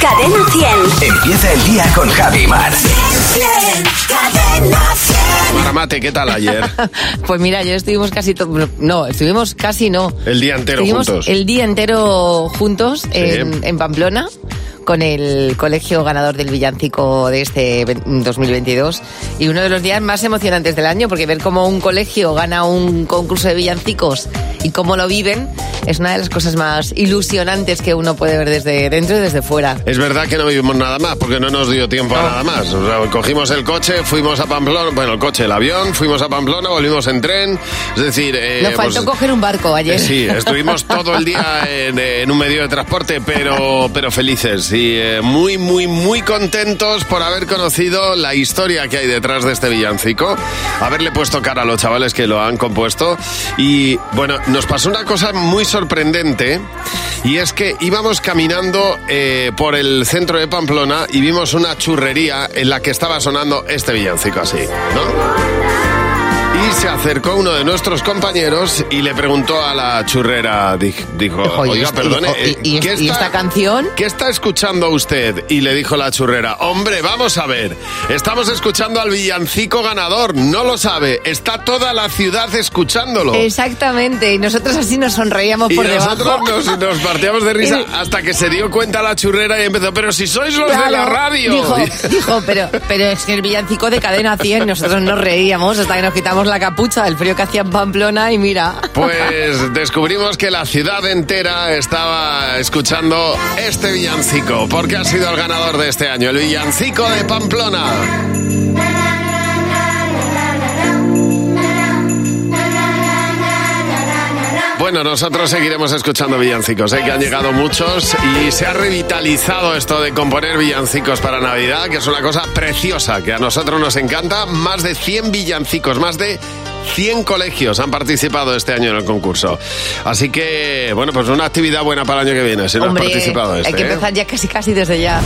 Cadena 100. Empieza el día con Javi Mar. Cadena 100. Maramate, ¿qué tal ayer? Pues mira, ayer estuvimos casi... No, estuvimos casi no. El día entero Estuvimos juntos. el día entero juntos en, en Pamplona con el colegio ganador del villancico de este ve- 2022 y uno de los días más emocionantes del año porque ver cómo un colegio gana un concurso de villancicos y cómo lo viven es una de las cosas más ilusionantes que uno puede ver desde dentro y desde fuera. Es verdad que no vivimos nada más, porque no nos dio tiempo a nada más. O sea, cogimos el coche, fuimos a Pamplona, bueno, el coche, el avión, fuimos a Pamplona, volvimos en tren. Es decir, eh, Nos faltó pues, coger un barco ayer. eh, Sí, estuvimos todo el día en, en un medio de transporte, pero, pero felices eh, muy, muy, muy contentos por haber conocido la historia que hay detrás de este villancico, haberle puesto cara a los chavales que lo han compuesto. Y bueno, nos pasó una cosa muy sorprendente y es que íbamos caminando eh, por el centro de Pamplona y vimos una churrería en la que estaba sonando este villancico así, ¿no? Y se acercó uno de nuestros compañeros y le preguntó a la churrera, di- dijo, oiga, perdone, dijo, y- y- ¿qué y esta canción? ¿Qué está escuchando usted? Y le dijo la churrera, hombre, vamos a ver, estamos escuchando al villancico ganador, no lo sabe, está toda la ciudad escuchándolo. Exactamente, y nosotros así nos sonreíamos Y por nosotros debajo. nos, nos partíamos de risa hasta que se dio cuenta la churrera y empezó, pero si sois los de la radio. Dijo, dijo, pero, pero es que el villancico de cadena 100, nosotros nos reíamos hasta que nos quitamos la capucha del frío que hacía en Pamplona y mira. Pues descubrimos que la ciudad entera estaba escuchando este villancico, porque ha sido el ganador de este año, el villancico de Pamplona. Bueno, nosotros seguiremos escuchando villancicos, ¿eh? que han llegado muchos y se ha revitalizado esto de componer villancicos para Navidad, que es una cosa preciosa, que a nosotros nos encanta. Más de 100 villancicos, más de 100 colegios han participado este año en el concurso. Así que, bueno, pues una actividad buena para el año que viene, si no has participado hay este. que ¿eh? empezar ya casi casi desde ya.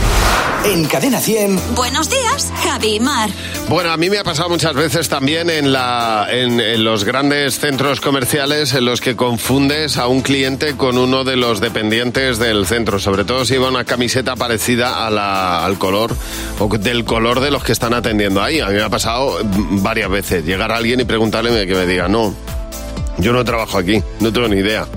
En Cadena 100. Buenos días, Javi y Mar. Bueno, a mí me ha pasado muchas veces también en, la, en, en los grandes centros comerciales en los que confundes a un cliente con uno de los dependientes del centro, sobre todo si lleva una camiseta parecida a la- al color o del color de los que están atendiendo ahí. A mí me ha pasado varias veces llegar a alguien y preguntarle que me diga, no, yo no trabajo aquí, no tengo ni idea.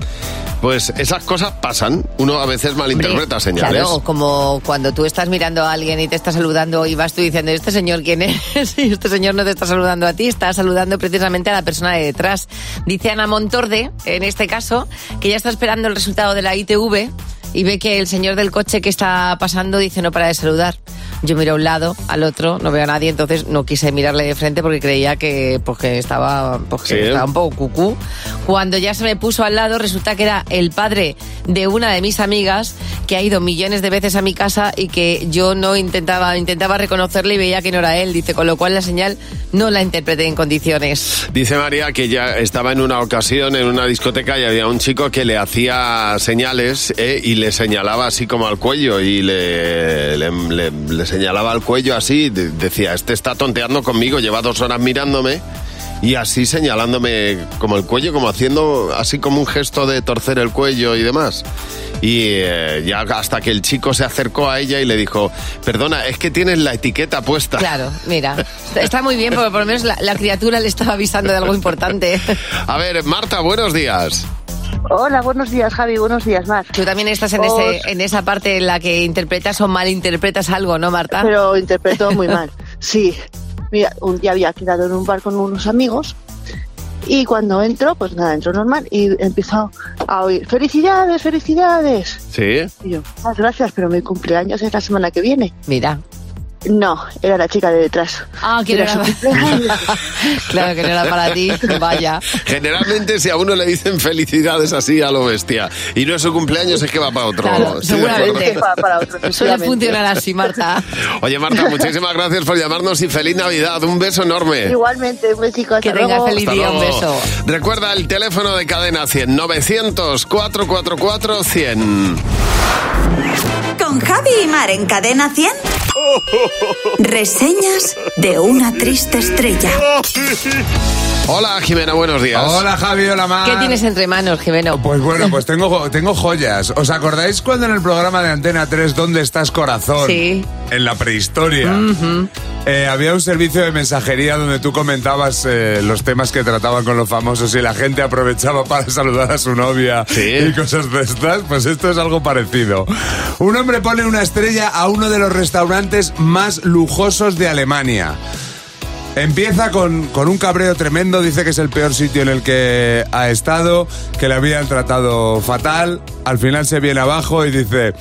Pues esas cosas pasan, uno a veces malinterpreta Hombre, señales. Claro, como cuando tú estás mirando a alguien y te está saludando y vas tú diciendo, ¿este señor quién es? Y este señor no te está saludando a ti, está saludando precisamente a la persona de detrás. Dice Ana Montorde, en este caso, que ya está esperando el resultado de la ITV y ve que el señor del coche que está pasando dice no para de saludar. Yo miro a un lado, al otro, no veo a nadie, entonces no quise mirarle de frente porque creía que, pues, que estaba, pues, que estaba un poco cucú. Cuando ya se me puso al lado, resulta que era el padre de una de mis amigas que ha ido millones de veces a mi casa y que yo no intentaba, intentaba reconocerle y veía que no era él. Dice, con lo cual la señal no la interpreté en condiciones. Dice María que ya estaba en una ocasión en una discoteca y había un chico que le hacía señales eh, y le señalaba así como al cuello y le, le, le- le señalaba al cuello así. de- decía, este está tonteando conmigo, lleva dos horas mirándome y así señalándome como el cuello, como haciendo así como un gesto de torcer el cuello y demás. Y eh, ya hasta que el chico se acercó a ella y le dijo, perdona, es que tienes la etiqueta puesta. Claro, mira, está muy bien porque por lo menos la, la criatura le estaba avisando de algo importante. A ver, Marta, buenos días. Hola, buenos días, Javi. Buenos días, Mar. Tú también estás en, Os- ese, en esa parte en la que interpretas o malinterpretas algo, ¿no, Marta? Pero interpreto muy mal. Sí. Mira, un día había quedado en un bar con unos amigos y cuando entro, pues nada, entro normal y empiezo a oír ¡Felicidades, felicidades! Sí. Y yo, "Ah, gracias, pero mi cumpleaños es la semana que viene. Mira. No, era la chica de detrás. Ah, que no Era. Claro que no era para ti, vaya. Generalmente si a uno le dicen felicidades así a lo bestia y no es su cumpleaños es que va para otro. Claro, acuerdo. seguramente. para, para otro, Suele funcionar así, Marta. Oye Marta, muchísimas gracias por llamarnos y feliz Navidad. Un beso enorme. Igualmente, un. Hasta Que tengas feliz Hasta día, un beso. Recuerda el teléfono de cadena 100 900 444 100. Con Javi y Mar en Cadena 100. Reseñas de una triste estrella. Hola, Jimena, buenos días. Hola Javi, hola Mar. ¿Qué tienes entre manos, Jimeno? Pues bueno, pues tengo, tengo joyas. ¿Os acordáis cuando en el programa de Antena 3, ¿Dónde estás corazón? Sí. En la prehistoria. Eh, había un servicio de mensajería donde tú comentabas eh, los temas que trataban con los famosos y la gente aprovechaba para saludar a su novia Sí. y cosas de estas. Pues esto es algo parecido. Un hombre pone una estrella a uno de los restaurantes más lujosos de Alemania. Empieza con, con un cabreo tremendo, dice que es el peor sitio en el que ha estado, que le habían tratado fatal, al final se viene abajo y dice,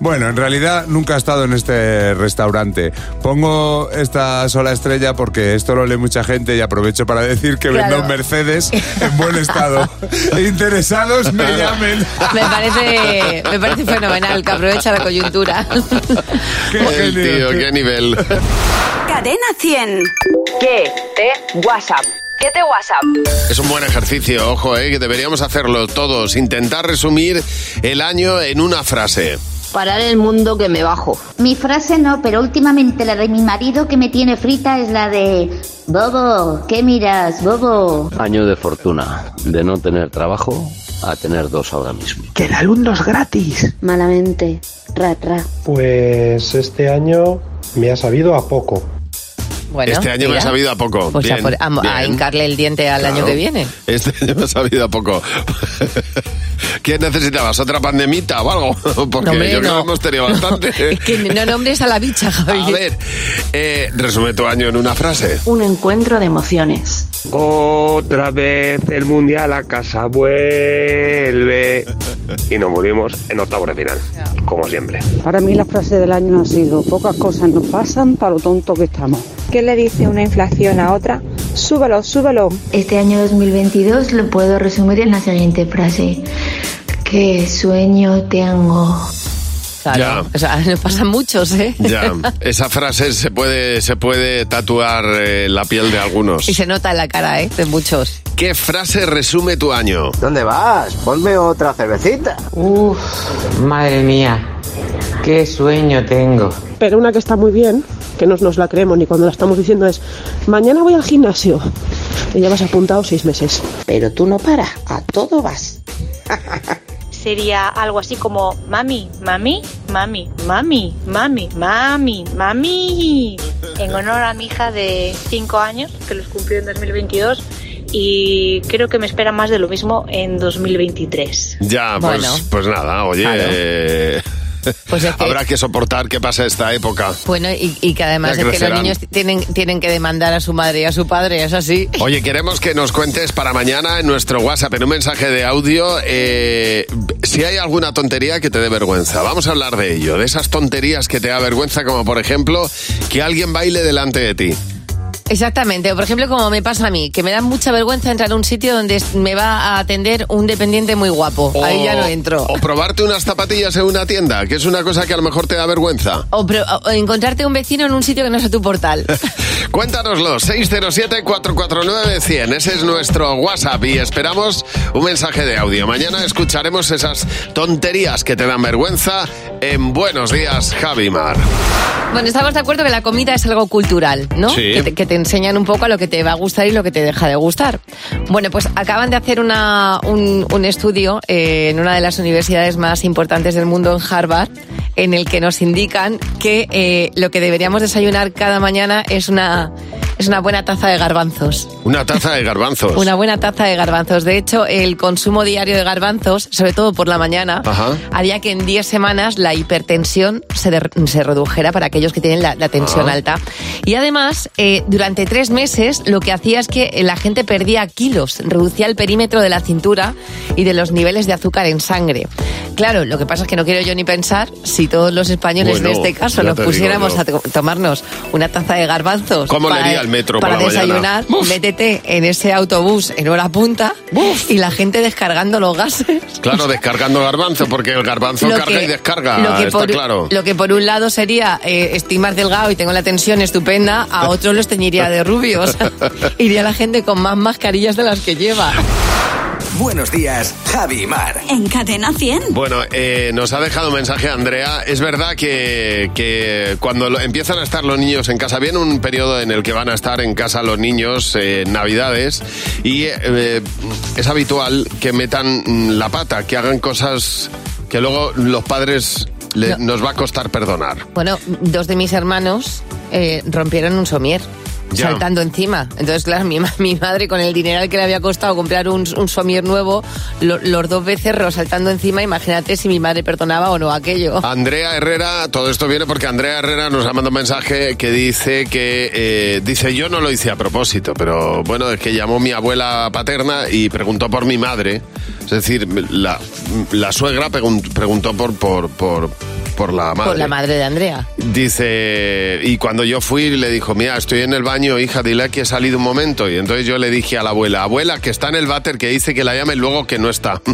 bueno, en realidad nunca he estado en este restaurante. Pongo esta sola estrella porque esto lo lee mucha gente y aprovecho para decir que Claro. vendo Mercedes en buen estado. Interesados me llamen. Me parece, me parece fenomenal que aprovecha la coyuntura. Qué El tío, qué- qué nivel. Cadena 100. ¿Qué te WhatsApp? ¿Qué te WhatsApp? Es un buen ejercicio, ojo, eh, que deberíamos hacerlo todos. Intentar resumir el año en una frase. Parar el mundo que me bajo. Mi frase no, pero últimamente la de mi marido que me tiene frita es la de Bobo, ¿qué miras, Bobo? Año de fortuna, de no tener trabajo a tener dos ahora mismo. Que el alumno es gratis. Malamente, ra, ra. Pues este año me ha sabido a poco. Bueno, este año me mira. ha sabido a poco. Pues a, por- a- a bien. hincarle el diente al Claro. año que viene. Este año me ha sabido a poco. ¿Qué necesitabas? ¿Otra pandemita o algo? Porque No, hombre, yo creo no. que hemos tenido bastante. Es que no nombres a la bicha, Javi. A ver, eh, resume tu año en una frase. Un encuentro de emociones. Otra vez el mundial a casa vuelve. Y nos morimos en octavos de final, como siempre. Para mí la frase del año ha sido pocas cosas nos pasan para lo tonto que estamos. ¿Qué le dice una inflación a otra? Súbelo, súbelo. Este año 2022 lo puedo resumir en la siguiente frase. ¿Qué sueño tengo? Claro. Ya. O sea, nos pasan muchos, ¿eh? Ya, esa frase se puede, se puede tatuar eh, la piel de algunos. Y se nota en la cara, ¿eh? De muchos. ¿Qué frase resume tu año? ¿Dónde vas? Ponme otra cervecita. Uf, madre mía, qué sueño tengo. Pero una que está muy bien, que no nos la creemos ni cuando la estamos diciendo es, mañana voy al gimnasio. Y ya vas apuntado seis meses. Pero tú no paras, a todo vas. Sería algo así como, mami, mami, mami, mami, mami, mami, mami. En honor a mi hija de 5 años, que los cumplió en 2022. Y creo que me espera más de lo mismo en 2023. Ya, pues, Bueno. pues nada, oye. Claro. eh, Pues es que- Habrá que soportar que pasa esta época. Bueno, y, y que además es que los niños tienen, tienen que demandar a su madre y a su padre, es así. Oye, queremos que nos cuentes para mañana en nuestro WhatsApp, en un mensaje de audio, eh, si hay alguna tontería que te dé vergüenza. Vamos a hablar de ello, de esas tonterías que te da vergüenza, como por ejemplo que alguien baile delante de ti. Exactamente, o por ejemplo como me pasa a mí, que me da mucha vergüenza entrar a un sitio donde me va a atender un dependiente muy guapo. Ahí ya no entro. O probarte unas zapatillas en una tienda, que es una cosa que a lo mejor te da vergüenza. O, pro- o encontrarte un vecino en un sitio que no sea tu portal. Cuéntanoslo, 607-449-100. Ese es nuestro WhatsApp y esperamos un mensaje de audio. Mañana escucharemos esas tonterías que te dan vergüenza en Buenos Días, Javi Mar. Bueno, estamos de acuerdo que la comida es algo cultural, ¿no? Sí. Que, te, que te enseñan un poco a lo que te va a gustar y lo que te deja de gustar. Bueno, pues acaban de hacer una, un, un estudio eh, en una de las universidades más importantes del mundo, en Harvard, en el que nos indican que eh, lo que deberíamos desayunar cada mañana es una, es una buena taza de garbanzos. Una taza de garbanzos. Una buena taza de garbanzos. De hecho, el consumo diario de garbanzos, sobre todo por la mañana, Ajá. haría que en 10 semanas la hipertensión se, de- se redujera para aquellos que tienen la, la tensión Ah. alta. Y además, eh, durante tres meses lo que hacía es que la gente perdía kilos, reducía el perímetro de la cintura y de los niveles de azúcar en sangre. Claro, lo que pasa es que no quiero yo ni pensar si todos los españoles Bueno, de este caso nos pusiéramos a to- tomarnos una taza de garbanzos ¿Cómo para, el metro para la desayunar, métete en ese autobús en hora punta y la gente descargando los gases. Claro, descargando garbanzo, porque el garbanzo Lo carga que- y descarga, lo que está por, claro. Lo que por un lado sería, eh, estoy más delgado y tengo la tensión estupenda, a otros los teñiría de rubios. Iría la gente con más mascarillas de las que lleva. Buenos días, Javi y Mar. En Cadena 100. Bueno, eh, nos ha dejado un mensaje Andrea. Es verdad que, que cuando lo- empiezan a estar los niños en casa, viene un periodo en el que van a estar en casa los niños eh, en Navidades y eh, es habitual que metan la pata, que hagan cosas que luego los padres le- nos va a costar perdonar. Bueno, dos de mis hermanos eh, rompieron un somier. Ya. Saltando encima. Entonces, claro, mi, ma- mi madre con el dinero que le había costado comprar un, un somier nuevo, lo- los dos becerros saltando encima, imagínate si mi madre perdonaba o no aquello. Andrea Herrera, todo esto viene porque Andrea Herrera nos ha mandado un mensaje que dice que, eh, dice, yo no lo hice a propósito, pero bueno, es que llamó mi abuela paterna y preguntó por mi madre. Es decir, la, la suegra pregun- preguntó por, por, por, por la madre. Por la madre de Andrea. Dice, y cuando yo fui le dijo, mira, estoy en el baño, hija, dile que he salido un momento. Y entonces yo le dije a la abuela, abuela, que está en el váter, que dice que la llame luego que no está.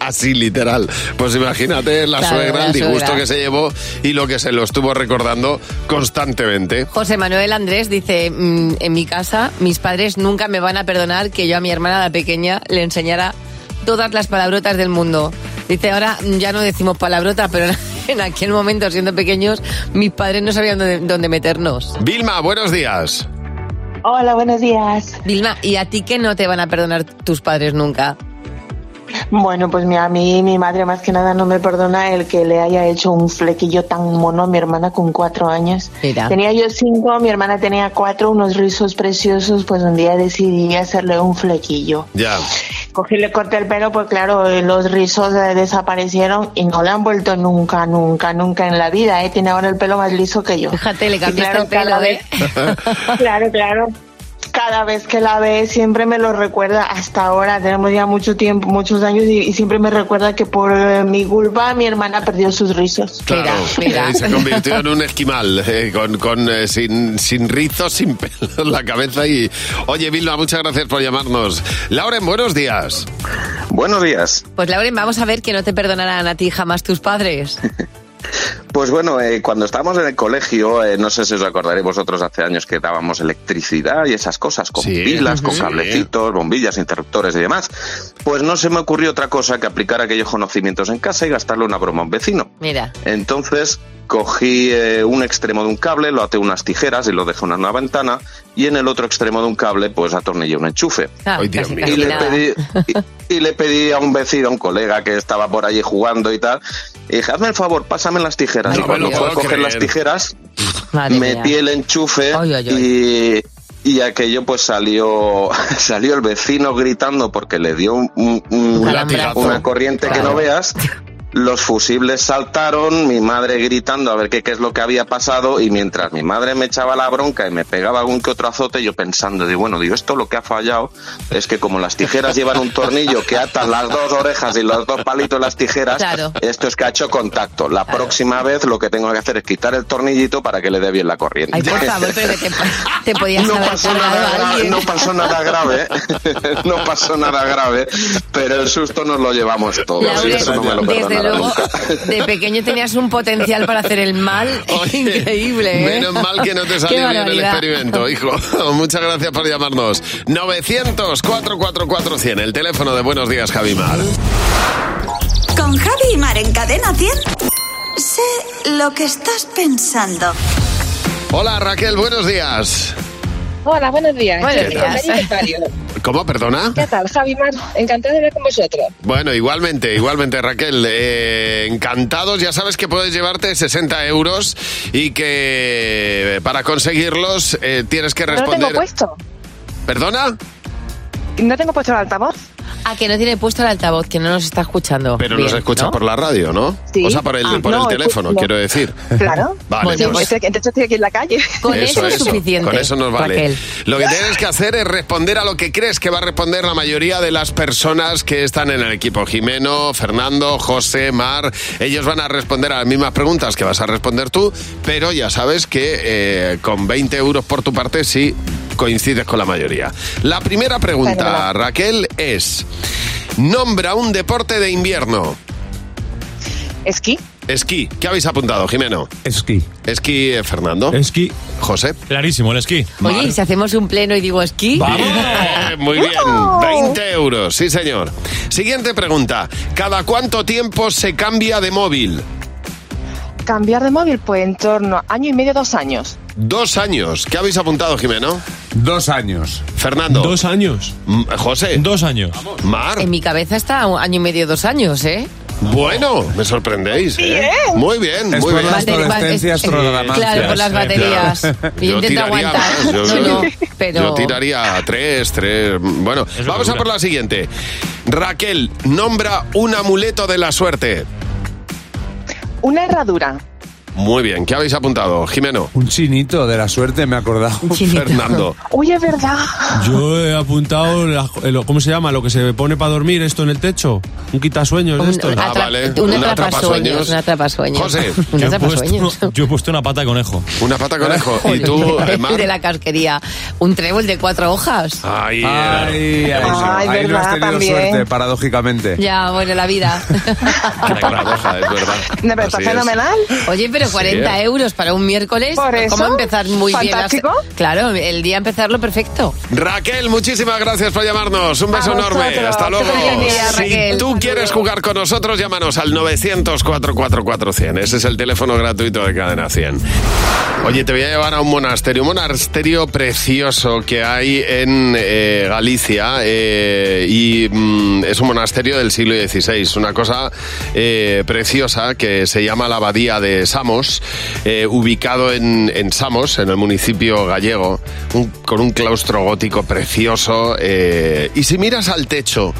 Así, literal. Pues imagínate la Claro, suegra, el disgusto suegra. que se llevó y lo que se lo estuvo recordando constantemente. José Manuel Andrés dice, "Mm, en mi casa mis padres nunca me van a perdonar que yo a mi hermana la pequeña le enseñara todas las palabrotas del mundo. Dice, ahora ya no decimos palabrotas, pero en aquel momento, siendo pequeños, mis padres no sabían dónde, dónde meternos. Vilma, buenos días. Hola, buenos días. Vilma, ¿y a ti que no te van a perdonar tus padres nunca? Bueno, pues mi- a mí mi madre más que nada no me perdona el que le haya hecho un flequillo tan mono a mi hermana con cuatro años. Mira. Tenía yo cinco, mi hermana tenía cuatro, unos rizos preciosos, pues un día decidí hacerle un flequillo. Ya. Cogí, le corté el pelo, pues claro, eh, los rizos eh, desaparecieron y no le han vuelto nunca, nunca, nunca en la vida, ¿eh? Tiene ahora el pelo más liso que yo. Fíjate, le cambiaste claro, el pelo, ¿eh? Claro, claro. Cada vez que la ve siempre me lo recuerda hasta ahora. Tenemos ya mucho tiempo, muchos años y, y siempre me recuerda que por eh, mi culpa mi hermana perdió sus rizos. Claro, eh, se convirtió en un esquimal, eh, con, con, eh, sin, sin rizos, sin pelo en la cabeza. Y oye, Vilma, muchas gracias por llamarnos. Lauren, buenos días. Buenos días. Pues Lauren, vamos a ver que no te perdonarán a ti jamás tus padres. Pues bueno, eh, cuando estábamos en el colegio, eh, no sé si os acordaréis vosotros hace años que dábamos electricidad y esas cosas, con Sí. pilas, con Sí. cablecitos, bombillas, interruptores y demás. Pues no se me ocurrió otra cosa que aplicar aquellos conocimientos en casa y gastarle una broma a un vecino. Mira. Entonces cogí eh, un extremo de un cable, lo até unas tijeras y lo dejé en una ventana y en el otro extremo de un cable pues atornillé un enchufe. Ah, Ay, Dios casi, mío. y, le pedí, y, y le pedí a un vecino, a un colega que estaba por allí jugando y tal, y dije, hazme el favor, pásame las tijeras. Ay, y cuando no me fue a coger las tijeras, Madre metí mía. el enchufe Ay, ay, y... Y aquello pues salió salió el vecino gritando porque le dio un- un- un- Un latigazo. una corriente que no veas. Los fusibles saltaron, mi madre gritando a ver qué, qué es lo que había pasado y mientras mi madre me echaba la bronca y me pegaba algún que otro azote, yo pensando, de bueno, digo, esto lo que ha fallado es que como las tijeras llevan un tornillo que ata las dos orejas y los dos palitos de las tijeras, Claro. esto es que ha hecho contacto. La próxima vez lo que tengo que hacer es quitar el tornillito para que le dé bien la corriente. Ay, por favor, pero que te, te podías No haber pasó, nada no pasó nada grave, no pasó nada grave, pero el susto nos lo llevamos todos y eso no me lo desde luego, de pequeño tenías un potencial para hacer el mal increíble. ¿eh? Menos mal que no te salió bien el experimento, hijo. Muchas gracias por llamarnos. 900-444-100, el teléfono de Buenos Días, Javimar. Con Javi y Mar en Cadena 100. Sé lo que estás pensando. Hola, Raquel, buenos días. Hola, buenos días. Buenos días. ¿Cómo, perdona? ¿Qué tal, Javi Mar? Encantado de hablar con vosotros. Bueno, igualmente, igualmente, Raquel. eh, encantados, ya sabes que puedes llevarte 60 euros y que eh, para conseguirlos eh, tienes que No lo responder... tengo puesto. ¿Perdona? ¿No tengo puesto el altavoz? Ah, que no tiene puesto el altavoz, que no nos está escuchando. Pero Bien, nos escucha ¿no? por la radio, ¿no? Sí. O sea, por el, Ah, por el no, teléfono, escucho. quiero decir. Claro. Vale, Sí, pues- pues, entonces estoy aquí en la calle. Con eso, es suficiente. Con eso nos vale. Raquel. Lo que tienes que hacer es responder a lo que crees que va a responder la mayoría de las personas que están en el equipo. Jimeno, Fernando, José, Mar. Ellos van a responder a las mismas preguntas que vas a responder tú, pero ya sabes que eh, con 20 euros por tu parte sí coincides con la mayoría. La primera pregunta. Raquel, es... Nombra un deporte de invierno. Esquí. Esquí. ¿Qué habéis apuntado, Jimeno? Esquí. Esquí, eh, Fernando. Esquí. José. Clarísimo, el esquí. Oye, ¿y si hacemos un pleno y digo esquí? Eh, muy bien, 20 euros, sí señor. Siguiente pregunta. ¿Cada cuánto tiempo se cambia de móvil? Cambiar de móvil, pues en torno a año y medio, dos años. Dos años. ¿Qué habéis apuntado, Jimeno? Dos años. Fernando. Dos años. M- José. Dos años. Mar. En mi cabeza está un año y medio, dos años, ¿eh? Bueno, me sorprendéis, ¿eh? Muy bien, Es muy por bien. las es-. Claro, por las baterías. Claro. Yo intento tiraría aguantar. más, yo, No, no, yo- pero- yo tiraría a tres, tres. Bueno, vamos a por la siguiente. Raquel, nombra un amuleto de la suerte. Una herradura. Muy bien, ¿qué habéis apuntado, Jimeno? Un chinito de la suerte, me he acordado. Fernando. Uy, es verdad. Yo he apuntado, la- el- ¿cómo se llama? Lo que se pone para dormir esto en el techo. Un quitasueños de Un- estos. un atra- un atrapasueños, un atrapasueños. José. Un Yo he, puesto, yo he puesto una pata de conejo. Una pata de conejo. ¿Y tú, Mar? de la casquería. Un trébol de cuatro hojas. Ay, Ay, ay, Ay, ahí no has verdad, tenido también. suerte, paradójicamente. Ya, bueno, la vida. qué paradoja, es verdad. No, pero está fenomenal. Oye, pero 40 Sí. euros para un miércoles. Por eso, ¿Cómo empezar muy fantástico. bien? las- Claro, el día empezarlo perfecto. Raquel, muchísimas gracias por llamarnos. Un beso A enorme. Hasta luego. Día, Si tú quieres jugar con nosotros, llámanos al 900-444-100. Ese es el teléfono gratuito de Cadena 100. Oye, te voy a llevar a un monasterio, un monasterio precioso que hay en eh, Galicia eh, y mm, es un monasterio del siglo XVI, una cosa eh, preciosa que se llama la Abadía de Samos, eh, ubicado en, en Samos, en el municipio gallego, un- con un claustro gótico precioso. eh, y si miras al techo,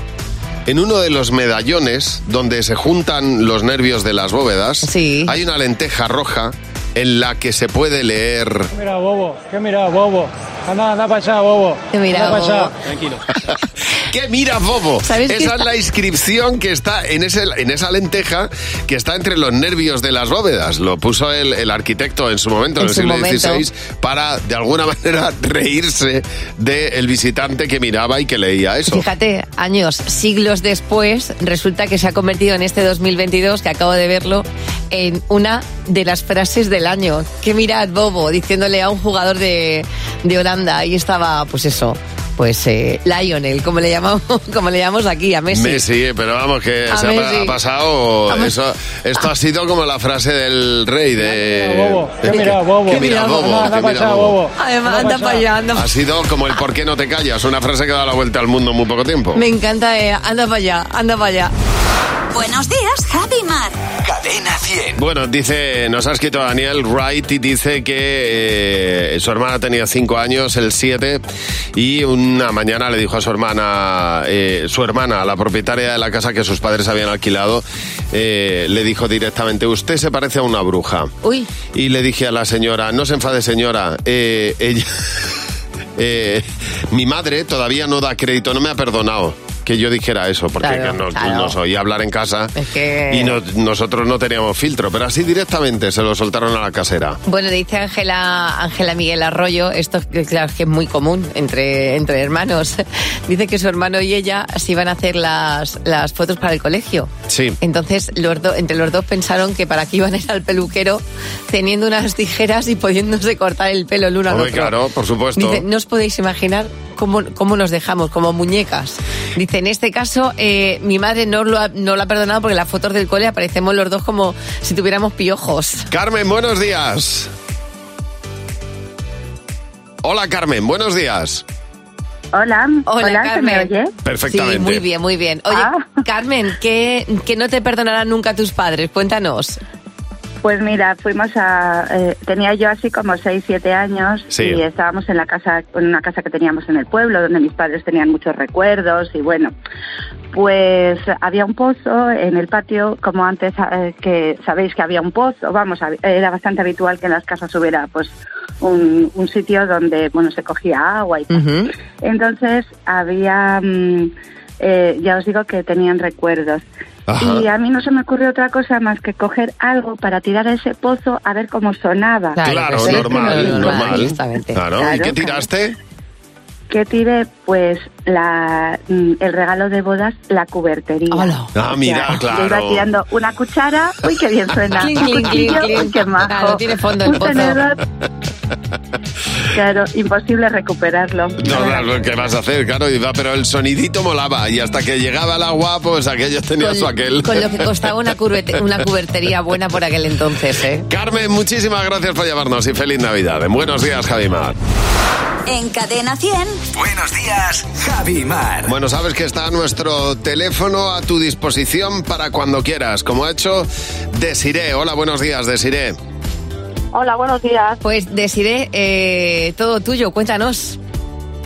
en uno de los medallones donde se juntan los nervios de las bóvedas, hay una lenteja roja en la que se puede leer Mira, bobo, ¿qué mira, bobo? Anda, anda para allá, bobo. ¿Qué mira, anda para allá. bobo? Tranquilo. ¿Qué mira, Bobo? ¿Sabes Esa qué es está- la inscripción que está en, ese, en esa lenteja que está entre los nervios de las bóvedas. Lo puso el, el arquitecto en su momento, en, En el siglo momento. XVI, para de alguna manera reírse del visitante que miraba y que leía eso. Fíjate, años, siglos después, resulta que se ha convertido en este 2022, que acabo de verlo, en una de las frases del año. Que mirad, Bobo, diciéndole a un jugador de, de Holanda. Ahí estaba, pues eso, pues eh, Lionel, como le llamamos, como le llamamos aquí, a Messi. Messi, pero vamos, que A se ha, Messi. ha pasado. Eso, esto ha sido como la frase del rey de. Mira, bobo, ¿qué de- mira, bobo? ¿Qué mira, bobo? Anda, anda ¿Qué para mira, allá, bobo? bobo. Además, Anda anda pa' para allá, anda Ha sido como el ¿por qué no te callas? Una frase que da la vuelta al mundo en muy poco tiempo. Me encanta, eh, anda para allá, anda para allá. Buenos días, Javi Mar. Cadena 100. Bueno, dice, nos ha escrito Daniel Wright y dice que eh, su hermana tenía cinco años, el 7, y una mañana le dijo a su hermana, eh, su hermana, la propietaria de la casa que sus padres habían alquilado, eh, le dijo directamente, usted se parece a una bruja. Uy. Y le dije a la señora, no se enfade señora, eh, ella... mi madre todavía no da crédito, no me ha perdonado que yo dijera eso, porque Claro, que no, claro. nos oía hablar en casa Es que- y no- nosotros no teníamos filtro, pero así directamente se lo soltaron a la casera. Bueno, dice Ángela Ángela Miguel Arroyo, esto que claro que es muy común entre, entre hermanos. Dice que su hermano y ella se iban a hacer las, las fotos para el colegio. Sí. Entonces, los do- entre los dos pensaron que para qué iban a ir al peluquero teniendo unas tijeras y pudiéndose cortar el pelo el uno al Hombre, otro. claro, por supuesto. Dice, no os podéis imaginar cómo, cómo nos dejamos, como muñecas. Dice, en este caso, eh, mi madre no lo, ha, no lo ha perdonado porque en las fotos del cole aparecemos los dos como si tuviéramos piojos. Carmen, buenos días. Hola Carmen, buenos días. Hola, Hola, hola, ¿se me Carmen. oye? Perfectamente. Sí, muy bien, muy bien. Oye, Ah. Carmen, ¿qué, que no te perdonarán nunca tus padres? Cuéntanos. Pues mira, fuimos a... eh, tenía yo así como 6, 7 años Sí. y estábamos en la casa, en una casa que teníamos en el pueblo, donde mis padres tenían muchos recuerdos y bueno, pues había un pozo en el patio, como antes eh, que sabéis que había un pozo, vamos, era bastante habitual que en las casas hubiera pues un, un sitio donde, bueno, se cogía agua y tal. Entonces había, mm, eh, ya os digo que tenían recuerdos. Ajá. Y a mí no se me ocurrió otra cosa más que coger algo para tirar a ese pozo a ver cómo sonaba. Claro, que normal, no- normal. justamente. Claro, ¿y qué claro. tiraste? ¿Qué tiré? Pues la, mm, el regalo de bodas, la cubertería. Ah, mira, Yo iba claro. tirando una cuchara, uy, qué bien suena. Un cuchillo, uy, qué majo. Claro, tiene fondo el Un pozo. tenedor. Claro, imposible recuperarlo. No, claro, ¿qué vas a hacer? Claro, iba, pero el sonidito molaba y hasta que llegaba el agua, pues aquello tenía su aquel. Con lo que costaba una, curvete- una cubertería buena por aquel entonces, ¿eh? Carmen, muchísimas gracias por llamarnos y feliz Navidad. En buenos días, Javimar. En Cadena 100. Buenos días, Javi Mar. Bueno, sabes que está nuestro teléfono a tu disposición para cuando quieras, como ha hecho Desiré. Hola, buenos días, Desiré. Hola, buenos días. Pues Desiré, eh, todo tuyo, cuéntanos.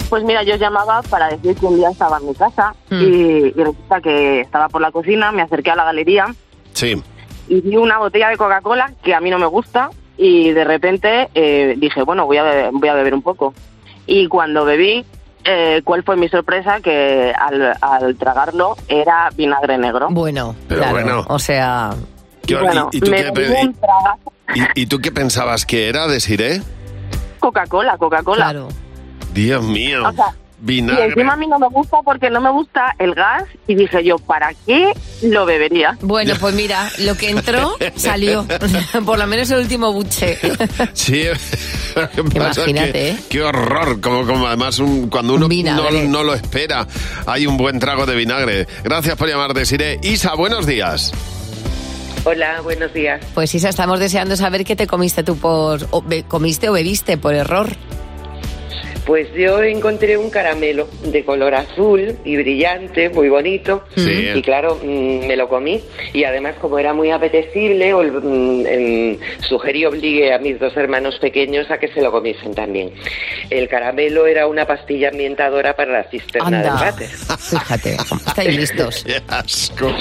Pues mira, yo llamaba para decir que un día estaba en mi casa Mm. y, y resulta que estaba por la cocina, me acerqué a la galería Sí. y vi una botella de Coca-Cola que a mí no me gusta y de repente eh, dije, bueno, voy a, beber, voy a beber un poco. Y cuando bebí, eh, ¿cuál fue mi sorpresa? Que al, al tragarlo era vinagre negro. Bueno, Pero claro, bueno. o sea... ¿Qué- Bueno, y, y tú me qué, y- y tú pensabas que era, Desiré? Coca-Cola, Coca-Cola. Claro. Dios mío. O sea, Y encima a mí no me gusta porque no me gusta el gas y dije yo, ¿para qué lo bebería? Bueno, pues mira, lo que entró salió. Por lo menos el último buche. Sí, es Imagínate, que- ¿eh? Qué horror, como, como además un- cuando uno no, no lo espera, hay un buen trago de vinagre. Gracias por llamar, Desiré. Isa, buenos días. Hola, buenos días. Pues Isa, estamos deseando saber qué te comiste tú por... o be- comiste o bebiste por error. Pues yo encontré un caramelo de color azul y brillante, muy bonito. Sí. Y claro, mm, me lo comí. Y además, como era muy apetecible, mm, em, sugerí, obligué a mis dos hermanos pequeños a que se lo comiesen también. El caramelo era una pastilla ambientadora para la cisterna del Anda, váter. fíjate, estáis listos. Qué asco.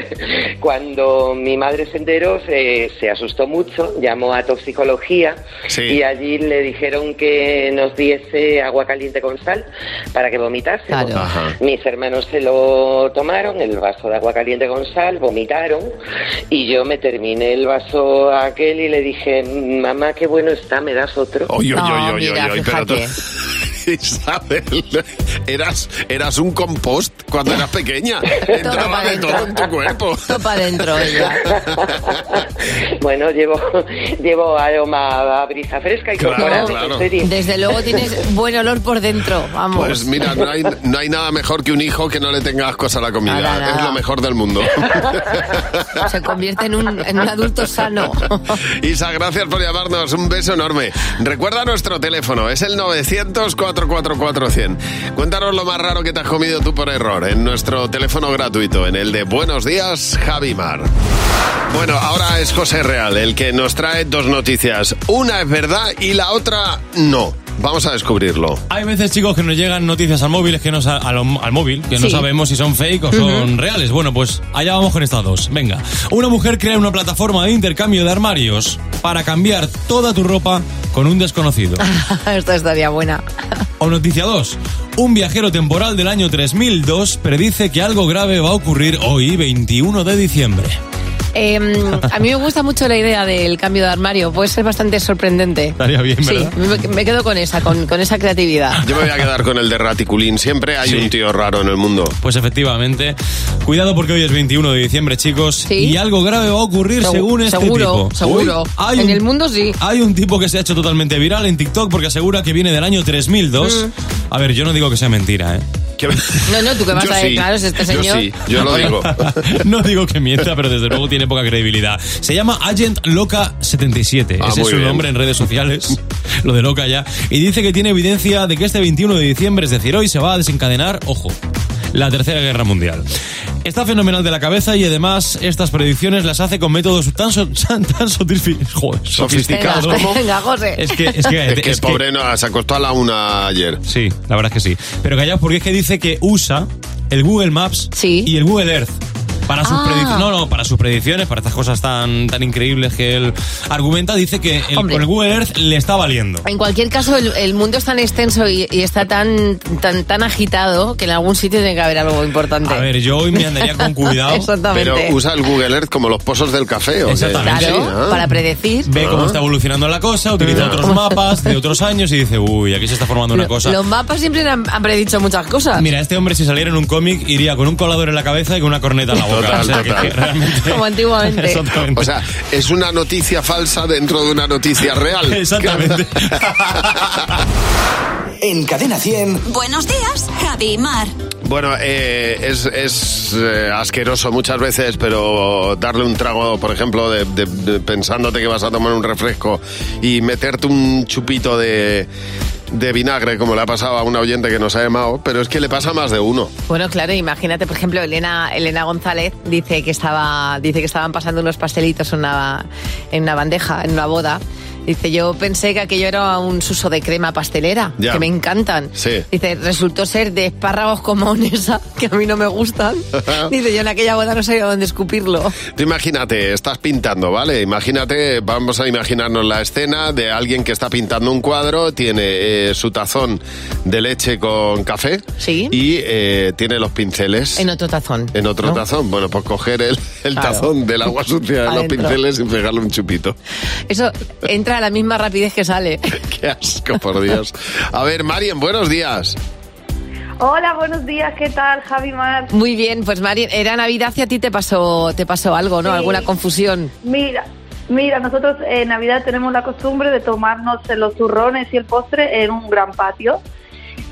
Cuando mi madre se enteró, se, se asustó mucho, llamó a toxicología Sí. y allí le dijeron que nos diese agua caliente con sal para que vomitase. Claro. Mis hermanos se lo tomaron, el vaso de agua caliente con sal, vomitaron y yo me terminé el vaso aquel y le dije, mamá, qué bueno está, ¿me das otro? No, mira, pero. Isabel, eras, eras un compost cuando eras pequeña. Entraba de dentro. todo en tu cuerpo. Topa adentro ella. bueno, llevo, llevo aroma a brisa fresca y Claro, claro. Desde luego tienes buen olor por dentro, vamos. Pues mira, no hay, no hay nada mejor que un hijo que no le tenga ascos a la comida. Nada, nada. Es lo mejor del mundo. Se convierte en un, en un adulto sano. Isa, gracias por llamarnos. Un beso enorme. Recuerda nuestro teléfono, es el 900-444-100. Cuéntanos lo más raro que te has comido tú por error en nuestro teléfono gratuito, en el de Buenos Días, Javimar. Bueno, ahora es José Real el que nos trae dos noticias. Una es verdad y la otra no. Vamos a descubrirlo. Hay veces, chicos, que nos llegan noticias al móvil, es que no sa- a lo- al móvil, que no Sí. sabemos si son fake o son reales. Bueno, pues allá vamos con estas dos. Venga, una mujer crea una plataforma de intercambio de armarios para cambiar toda tu ropa con un desconocido. Esto estaría buena. O noticia 2. Un viajero temporal del año 3002 predice que algo grave va a ocurrir hoy, 21 de diciembre. Eh, a mí me gusta mucho la idea del cambio de armario. Puede ser bastante sorprendente. Estaría bien, Sí, ¿verdad? me, me quedo con esa, con, con esa creatividad. Yo me voy a quedar con el de Raticulín. Siempre hay Sí. un tío raro en el mundo. Pues efectivamente. Cuidado porque hoy es 21 de diciembre, chicos. Sí. Y algo grave va a ocurrir Segu- según este seguro, tipo. seguro. Hay En un- el mundo sí. Hay un tipo que se ha hecho totalmente viral en TikTok porque asegura que viene del año 3002. Mm. A ver, yo no digo que sea mentira, ¿eh? No, no, tú que vas Yo a sí, claro, es este yo señor. sí, yo lo digo. no digo que mienta, pero desde luego tiene poca credibilidad. Se llama Agent Loca 77. Ah, Ese es su bien. nombre en redes sociales. lo de Loca ya. Y dice que tiene evidencia de que este 21 de diciembre, es decir, hoy se va a desencadenar, ojo, la Tercera Guerra Mundial. Está fenomenal de la cabeza y además estas predicciones las hace con métodos tan, so- tan, tan sofisti- joder, sofisticados. Venga, venga, José. Es que, es que, Es que es que- pobre no, se acostó a la una ayer. Sí, la verdad es que sí. Pero callaos porque es que dice que usa el Google Maps y el Google Earth. Para sus Ah. predicciones, no, no, para sus predicciones, para estas cosas tan, tan increíbles que él argumenta, dice que el, con el Google Earth le está valiendo. En cualquier caso, el, el mundo es tan extenso y, y está tan, tan, tan agitado que en algún sitio tiene que haber algo importante. A ver, yo hoy me andaría con cuidado. Exactamente. Pero usa el Google Earth como los pozos del café. ¿o? Exactamente. Claro, Sí, ¿ah? para predecir. Ve cómo Ah. está evolucionando la cosa, utiliza otros mapas de otros años y dice, uy, aquí se está formando una cosa. Los mapas siempre han, han predicho muchas cosas. Mira, este hombre si saliera en un cómic iría con un colador en la cabeza y con una corneta en la boca. Total, o sea, que- total. Como antiguamente. Exactamente. O sea, es una noticia falsa dentro de una noticia real. Exactamente. En Cadena 100. Buenos días, Javi y Mar. Bueno, eh, es, es, eh, asqueroso muchas veces, pero darle un trago, por ejemplo, de, de- de- pensándote que vas a tomar un refresco y meterte un chupito de, de vinagre, como le ha pasado a una oyente que nos ha llamado, pero es que le pasa a más de uno. Bueno, claro, imagínate, por ejemplo, Elena, Elena González dice que estaba, dice que estaban pasando unos pastelitos en una, en una bandeja, en una boda. Dice, yo pensé que aquello era un suso de crema pastelera, Ya. que me encantan. Sí. Dice, resultó ser de espárragos con maonesa, que a mí no me gustan. Dice, yo en aquella boda no sabía dónde escupirlo. Tú imagínate, estás pintando, ¿vale? Imagínate, vamos a imaginarnos la escena de alguien que está pintando un cuadro, tiene eh, su tazón de leche con café Sí. y eh, tiene los pinceles. En otro tazón. En otro ¿no? tazón, bueno, pues coger el, el Claro. tazón del agua sucia de los pinceles y pegarle un chupito. Eso entra a la misma rapidez que sale. Qué asco, por Dios. A ver, Marien, buenos días. Hola, buenos días, ¿qué tal, Javi Mar? Muy bien, pues Mari, era Navidad y a ti te pasó, te pasó algo, ¿no? Sí. Alguna confusión. Mira, mira, nosotros en Navidad tenemos la costumbre de tomarnos los turrones y el postre en un gran patio.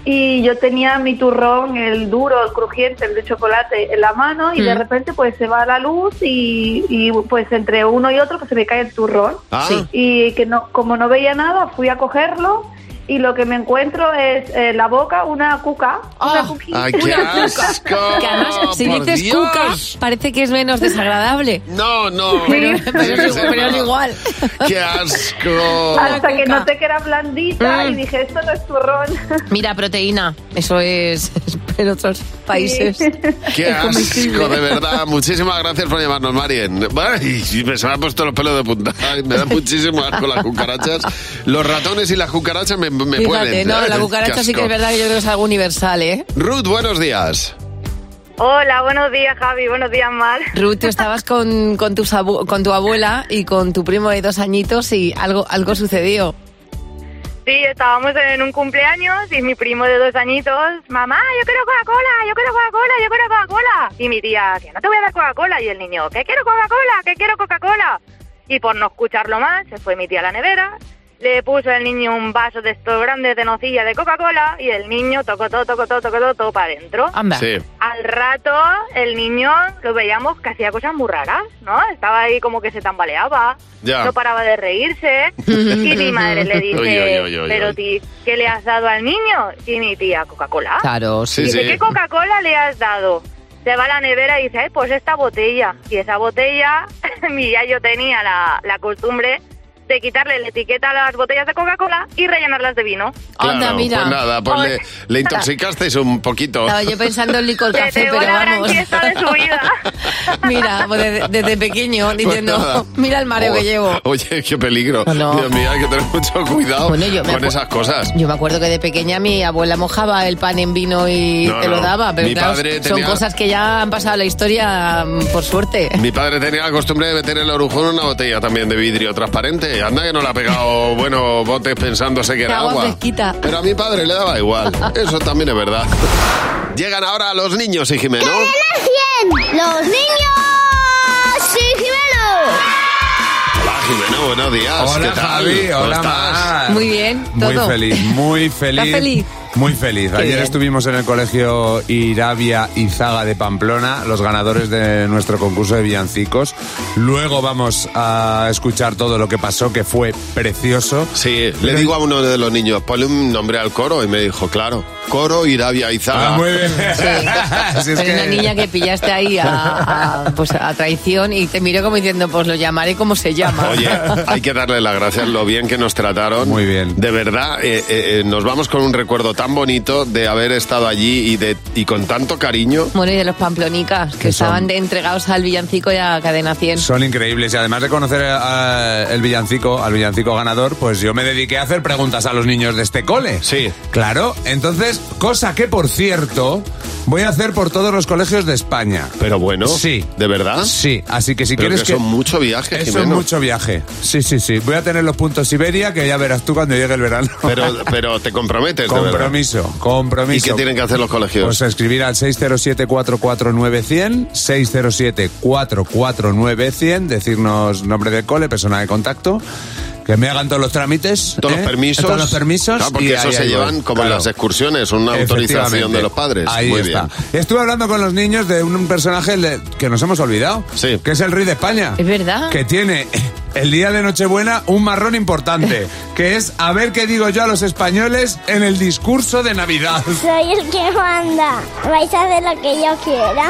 Y yo tenía mi turrón, el duro, el crujiente, el de chocolate en la mano y de Mm. repente pues se va la luz y, y, pues entre uno y otro pues se me cae el turrón. Ah. Y que no, como no veía nada, fui a cogerlo y lo que me encuentro es en la boca una cuca, una cuquita. ¡Ay, qué una asco! Que además, si por dices Dios. cuca, parece que es menos desagradable. No, no. Pero, pero es, ser pero es igual. ¡Qué asco! Hasta que noté que era blandita Mm. y dije, esto no es turrón. Mira, proteína, eso es en otros países. ¡Qué Es comestible. asco, de verdad! Muchísimas gracias por llamarnos, Marien. Ay, me se me han puesto los pelos de punta. Ay, me da muchísimo asco las cucarachas. Los ratones y las cucarachas me, me Fíjate, pueden. no, la qué cucaracha sí que es verdad que yo creo que es algo universal, ¿eh? Ruth, buenos días. Hola, buenos días, Javi. Buenos días, Mar. Ruth, tú estabas con, con, tus abu- con tu abuela y con tu primo de dos añitos y algo, algo sucedió. Sí, estábamos en un cumpleaños y mi primo de dos añitos, mamá, yo quiero Coca-Cola, yo quiero Coca-Cola, yo quiero Coca-Cola. Y mi tía, que no te voy a dar Coca-Cola. Y el niño, que quiero Coca-Cola, que quiero Coca-Cola. Y por no escucharlo más, se fue mi tía a la nevera, le puso al niño un vaso de estos grandes de nocilla de Coca-Cola y el niño tocó todo, tocó todo, tocó todo, todo para adentro. Anda. Sí. Al rato, el niño lo veíamos que hacía cosas muy raras, ¿no? Estaba ahí como que se tambaleaba, Ya. no paraba de reírse. y mi madre le dice, pero ti, ¿qué le has dado al niño? Y mi tía, Coca-Cola. Claro, sí. Dice, ¿qué Coca-Cola le has dado? Se va a la nevera y dice, "Ay, pues esta botella. Y esa botella, mi ya yo tenía la, la costumbre de quitarle la etiqueta a las botellas de Coca-Cola y rellenarlas de vino. Claro, Anda, mira. pues nada, pues le, le intoxicasteis un poquito. Estaba yo pensando en licor Se café, pegó pero la vamos. branquiesta de su vida. Mira, pues desde, desde pequeño diciendo, Pues nada. mira el mareo que Oh, llevo. Oye, qué peligro. No. Dios mío, hay que tener mucho cuidado Bueno, yo con esas cosas. Yo me acuerdo que de pequeña mi abuela mojaba el pan en vino y No, te lo daba, pero Mi claro, padre son tenía- cosas que ya han pasado la historia mm, por suerte. Mi padre tenía la costumbre de meter el orujón en una botella también de vidrio transparente. Anda que no le ha pegado, bueno, botes pensándose que era Agua fresquita. Pero a mi padre le daba igual. Eso también es verdad. Llegan ahora los niños, y Jimeno. ¡Los niños! ¡Sí, Hola, Jimeno, buenos días. Hola, ¿Qué tal? Javi, ¿Cómo hola, estás? Mar. Muy bien, Muy feliz, muy feliz. ¿Estás feliz? Muy feliz. Qué Ayer bien. estuvimos en el colegio Irabia Izaga de Pamplona, los ganadores de nuestro concurso de villancicos. Luego vamos a escuchar todo lo que pasó, que fue precioso. Sí, le digo a uno de los niños, ponle un nombre al coro. Y me dijo, claro, coro Irabia Izaga. Ah, muy bien. Si es Pero una que- niña que pillaste ahí a, a, pues, a traición y te miró como diciendo, pues lo llamaré como se llama. Oye, hay que darle las gracias lo bien que nos trataron. Muy bien. De verdad, eh, eh, eh, nos vamos con un recuerdo tan tan bonito de haber estado allí y, de, y con tanto cariño. Bueno, y de los pamplonicas, que, estaban de- entregados al villancico y a Cadena 100. Son increíbles y además de conocer a- el villancico, al villancico ganador, pues yo me dediqué a hacer preguntas a los niños de este cole. Sí. Claro, entonces, cosa que por cierto voy a hacer por todos los colegios de España. Pero bueno, Sí. ¿de verdad? Sí, así que si Pero quieres que son mucho viaje, Eso es mucho viaje. Sí, sí, sí. Voy a tener los puntos Siberia que ya verás tú cuando llegue el verano. Pero, pero te comprometes, de verdad. Compromiso, compromiso. ¿Y qué tienen que hacer los colegios? Pues escribir al 607-449-100, 607-449-100, decirnos nombre de cole, persona de contacto, que me hagan todos los trámites. Todos ¿eh? los permisos. Todos los permisos. Claro, porque y eso ahí, se ahí llevan como en las excursiones, una autorización de los padres. Ahí Muy está. bien. Estuve hablando con los niños de un personaje que nos hemos olvidado, Sí. que es el rey de España. Es verdad. Que tiene el día de Nochebuena un marrón importante, que es a ver qué digo yo a los españoles en el discurso de Navidad. Soy el que manda. Vais a hacer lo que yo quiera.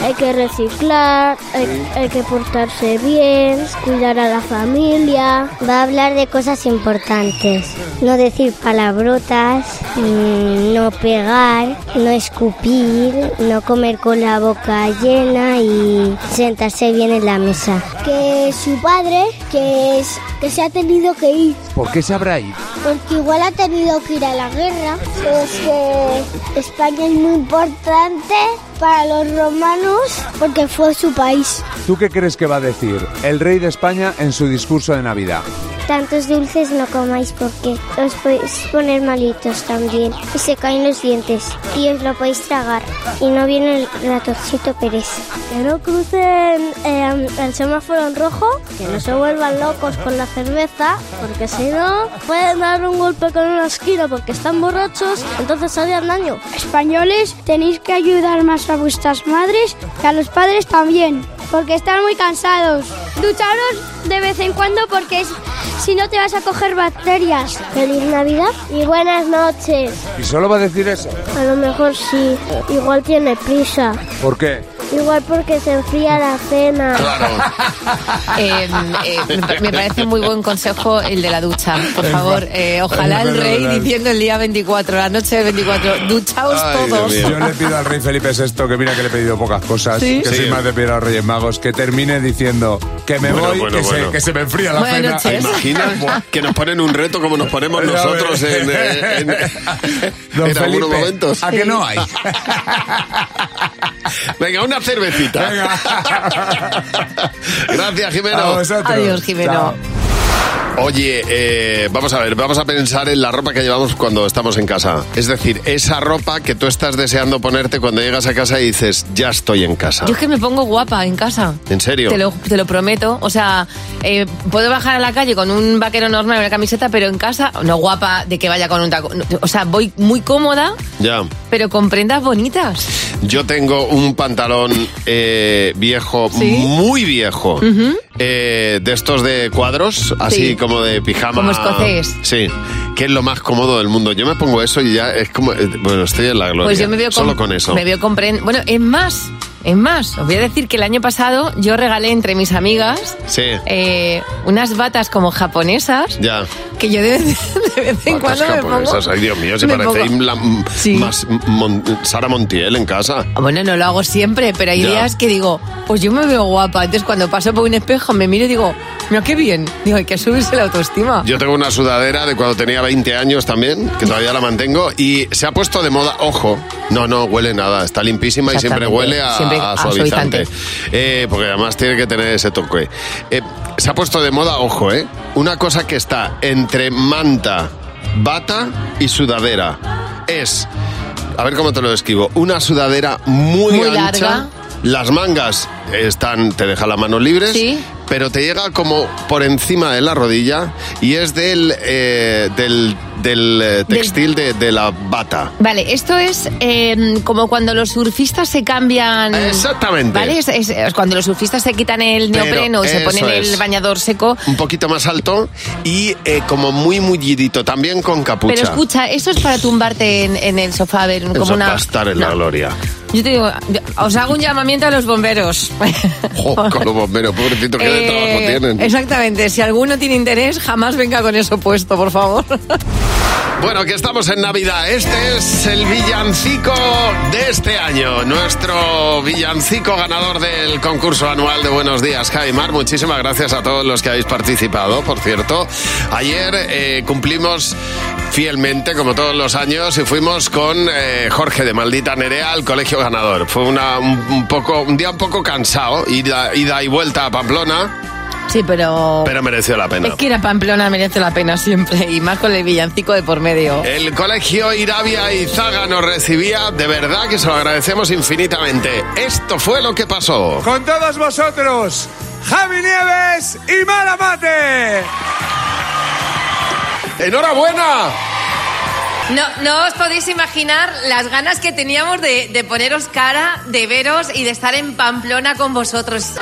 Hay que reciclar, hay, hay que portarse bien, cuidar a la familia. Va a hablar de cosas importantes. No decir palabrotas, mm, no pegar, no escupir, no comer con la boca llena y sentarse bien en la mesa. Que su padre, que, es, que se ha tenido que ir ¿Por qué se habrá ido? porque igual ha tenido que ir a la guerra. Es que España es muy importante para los romanos porque fue su país. ¿Tú qué crees que va a decir el rey de España en su discurso de Navidad? Tantos dulces no comáis porque os podéis poner malitos también. Y se caen los dientes y os lo podéis tragar. Y no viene el ratoncito Pérez. Que no crucen eh, el semáforo en rojo, que no se vuelvan locos con la cerveza, porque si no pueden dar un golpe con una esquina porque están borrachos, entonces harían daño. Españoles, tenéis que ayudar más a vuestras madres que a los padres también, porque están muy cansados. Ducharos de vez en cuando porque es- si no te vas a coger bacterias. Feliz Navidad y buenas noches. ¿Y solo va a decir eso? A lo mejor sí, igual tiene prisa. ¿Por qué? Igual porque se enfría la cena. Eh, eh, me pa- me parece muy buen consejo el de la ducha. Por favor, eh, ojalá el rey diciendo el día 24, la noche del 24, duchaos Ay, todos. Yo le pido al rey Felipe VI, que mira que le he pedido pocas cosas, ¿Sí? que Sí. soy más de pedir a los Reyes Magos, que termine diciendo que me Bueno, voy, bueno, que, bueno. Se, que se me enfría la Buenas cena. noches. ¿Te imaginas que nos ponen un reto como nos ponemos nosotros en, eh, en- algunos momentos? ¿A que no hay? Venga, una cervecita. Gracias, Jimeno. Adiós, Jimeno. Chao. Oye, eh, vamos a ver, vamos a pensar en la ropa que llevamos cuando estamos en casa. Es decir, esa ropa que tú estás deseando ponerte cuando llegas a casa y dices, ya estoy en casa. Yo es que me pongo guapa en casa. ¿En serio? Te lo, te lo prometo. O sea, eh, puedo bajar a la calle con un vaquero normal y una camiseta, pero en casa, no guapa de que vaya con un taco. O sea, voy muy cómoda, Ya. pero con prendas bonitas. Yo tengo un pantalón eh, viejo, ¿Sí? muy viejo, de estos de cuadros, así Sí. Como de pijama. Como escocés. Sí, que es lo más cómodo del mundo. Yo me pongo eso y ya es como, eh, bueno, estoy en la gloria. Pues yo me veo con, Solo con eso. Me veo con pren- Bueno, es más, es más. Os voy a decir que el año pasado yo regalé entre mis amigas Sí, eh, unas batas como japonesas ya. que yo de vez, de vez en Batas cuando me pongo. Ay, Dios mío, si me la- Sí. más Mon- Sara Montiel en casa. Bueno, no lo hago siempre, pero hay Ya. días que digo, pues yo me veo guapa. Entonces cuando paso por un espejo me miro y digo, mira qué bien. Digo, hay que subirse la autoestima. Yo tengo una sudadera de cuando tenía 20 años también, que todavía la mantengo, y se ha puesto de moda, ojo, no, no huele nada, está limpísima y siempre huele a, Siempre a suavizante. suavizante. Eh, porque además tiene que tener ese toque. Eh, se ha puesto de moda, ojo, ¿eh? Una cosa que está entre manta, bata y sudadera. Es, a ver cómo te lo describo, una sudadera muy, Muy ancha. larga. Las mangas están, te deja las manos libres, Sí. Pero te llega como por encima de la rodilla y es del, eh, del, del, eh, textil de, de la bata. Vale, esto es eh, como cuando los surfistas se cambian. Exactamente. ¿Vale? Es, es- es cuando los surfistas se quitan el Pero neopreno y se ponen el bañador seco. Un poquito más alto y eh, como muy mullidito, también con capucha. Pero escucha, eso es para tumbarte en, en el sofá a ver como Eso una. va a estar en la No. gloria. Yo te digo, os hago un llamamiento a los bomberos. Jo, con los bomberos, pobrecito, ¿qué de Eh, trabajo tienen? Exactamente, si alguno tiene interés, jamás venga con eso puesto, por favor. Bueno, que estamos en Navidad. Este es el villancico de este año. Nuestro villancico ganador del concurso anual de Buenos Días, Jaimar. Muchísimas gracias a todos los que habéis participado, por cierto. Ayer eh, cumplimos fielmente, como todos los años, y fuimos con eh, Jorge de Maldita Nerea al colegio ganador. Fue una, un, un poco, un día un poco cansado, ida, ida y vuelta a Pamplona, Sí, pero... pero mereció la pena. Es que ir a Pamplona merece la pena siempre, y más con el villancico de por medio. El colegio Irabia y Zaga nos recibía, de verdad que se lo agradecemos infinitamente. Esto fue lo que pasó. Con todos vosotros, Javi Nieves y Mara Mate. ¡Enhorabuena! No, no os podéis imaginar las ganas que teníamos de, de poneros cara, de veros y de estar en Pamplona con vosotros.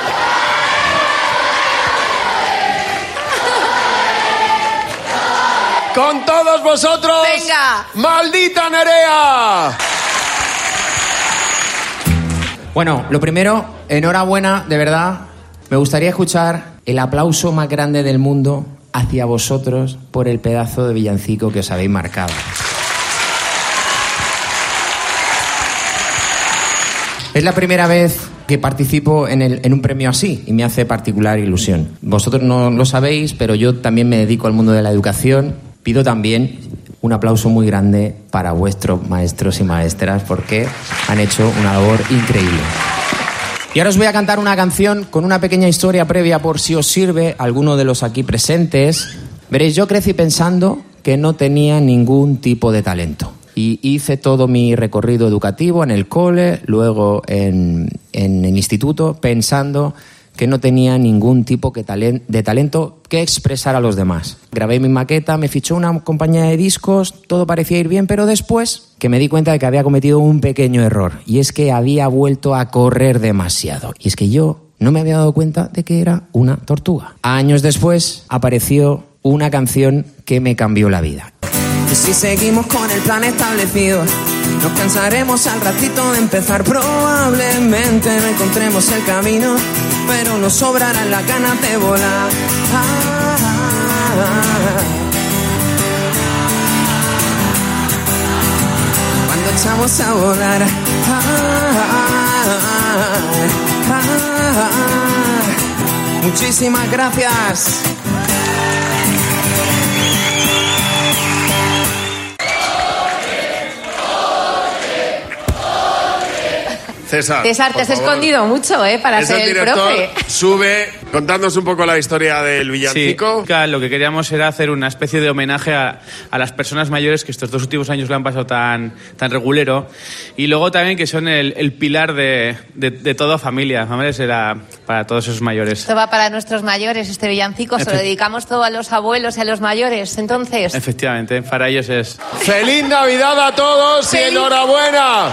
Con todos vosotros. Venga. ¡Maldita Nerea! Bueno, lo primero, enhorabuena, de verdad. Me gustaría escuchar el aplauso más grande del mundo hacia vosotros por el pedazo de villancico que os habéis marcado. Es la primera vez que participo en, un premio así y me hace particular ilusión. Vosotros no lo sabéis, pero yo también me dedico al mundo de la educación. Pido también un aplauso muy grande para vuestros maestros y maestras porque han hecho una labor increíble. Y ahora os voy a cantar una canción con una pequeña historia previa por si os sirve alguno de los aquí presentes. Veréis, yo crecí pensando que no tenía ningún tipo de talento. Y hice todo mi recorrido educativo en el cole, luego en, en el instituto, pensando que no tenía ningún tipo de talento que expresar a los demás. Grabé mi maqueta, me fichó una compañía de discos, todo parecía ir bien, pero después que me di cuenta de que había cometido un pequeño error, y es que había vuelto a correr demasiado. Y es que yo no me había dado cuenta de que era una tortuga. Años después apareció una canción que me cambió la vida. Si seguimos con el plan establecido, nos cansaremos al ratito de empezar. Probablemente no encontremos el camino, pero nos sobrarán las ganas de volar. Cuando echamos a volar. Muchísimas gracias. César. César, te has favor. escondido mucho, ¿eh? Para Es ser el profe. sube contándonos un poco la historia del villancico. Sí, claro, lo que queríamos era hacer una especie de homenaje a, a las personas mayores que estos dos últimos años lo han pasado tan, tan regulero y luego también que son el, el pilar de, de, de toda familia. ¿vale? Será para todos esos mayores. Esto va para nuestros mayores, este villancico. Se lo dedicamos todo a los abuelos y a los mayores. Entonces, Efectivamente, para ellos es. ¡Feliz Navidad a todos y enhorabuena!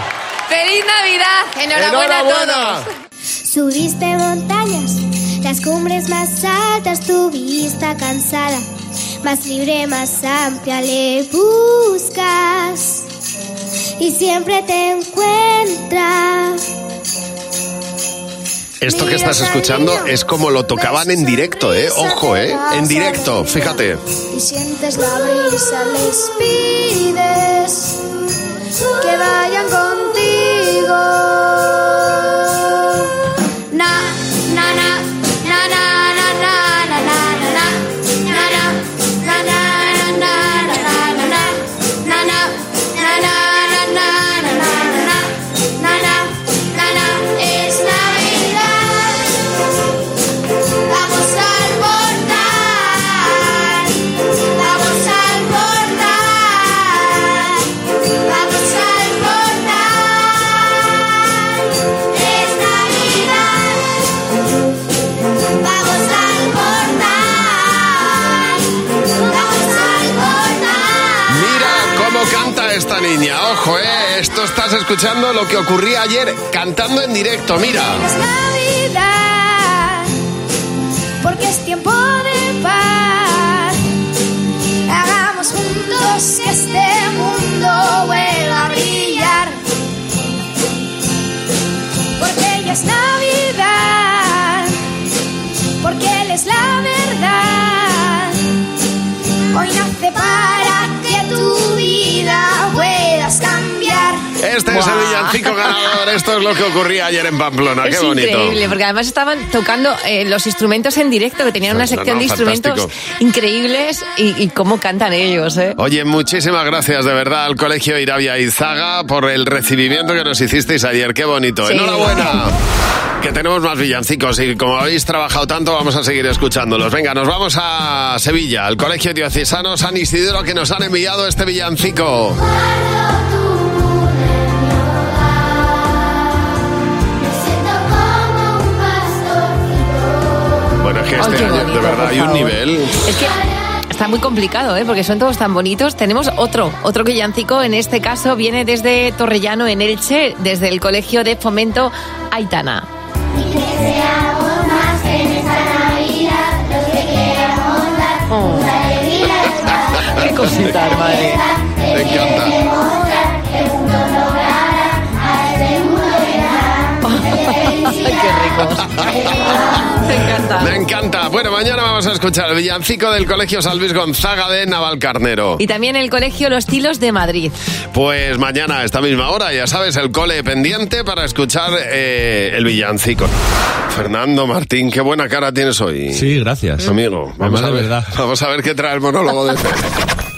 ¡Feliz Navidad! ¡Enhorabuena, ¡Enhorabuena! a todos! Subiste montañas, las cumbres más altas, tu vista cansada, más libre, más amplia le buscas y siempre te encuentras. Esto que estás escuchando es como lo tocaban en directo, ¿eh? Ojo, ¿eh? En directo, fíjate. y sientes la brisa, les pides que vayan contigo. Escuchando lo que ocurría ayer cantando en directo. Mira. Es Navidad, porque es tiempo de paz. Hagamos juntos que este mundo vuelva a brillar. Porque ya es Navidad, porque Él es la verdad. Hoy nace para que tu vida Este es el villancico ganador. Esto es lo que ocurría ayer en Pamplona. Es Qué bonito. increíble, porque además estaban tocando eh, los instrumentos en directo, que tenían una No, sección no, de instrumentos fantástico. increíbles y, y cómo cantan ellos, ¿eh? Oye, muchísimas gracias de verdad al Colegio Irabia Izaga por el recibimiento que nos hicisteis ayer. Qué bonito. Sí. Enhorabuena. Que tenemos más villancicos y como habéis trabajado tanto vamos a seguir escuchándolos. Venga, nos vamos a Sevilla, al Colegio Diocesano San Isidro que nos han enviado este villancico. Ay, este año, de verdad hay un nivel. Es que está muy complicado, ¿eh? Porque son todos tan bonitos. Tenemos otro, otro villancico. En este caso viene desde Torrellano, en Elche, desde el Colegio de Fomento Aitana. Oh. Qué cosita, madre. Me encanta. Qué ricos. Me encanta. Me encanta. Bueno, mañana vamos a escuchar el villancico del Colegio San Luis Gonzaga de Navalcarnero. Y también el Colegio Los Tilos de Madrid. Pues mañana a esta misma hora, ya sabes, el cole pendiente para escuchar eh, el villancico. Fernando Martín, qué buena cara tienes hoy. Sí, gracias. Amigo, vamos Además, a, ver, verdad. vamos a ver qué trae el monólogo de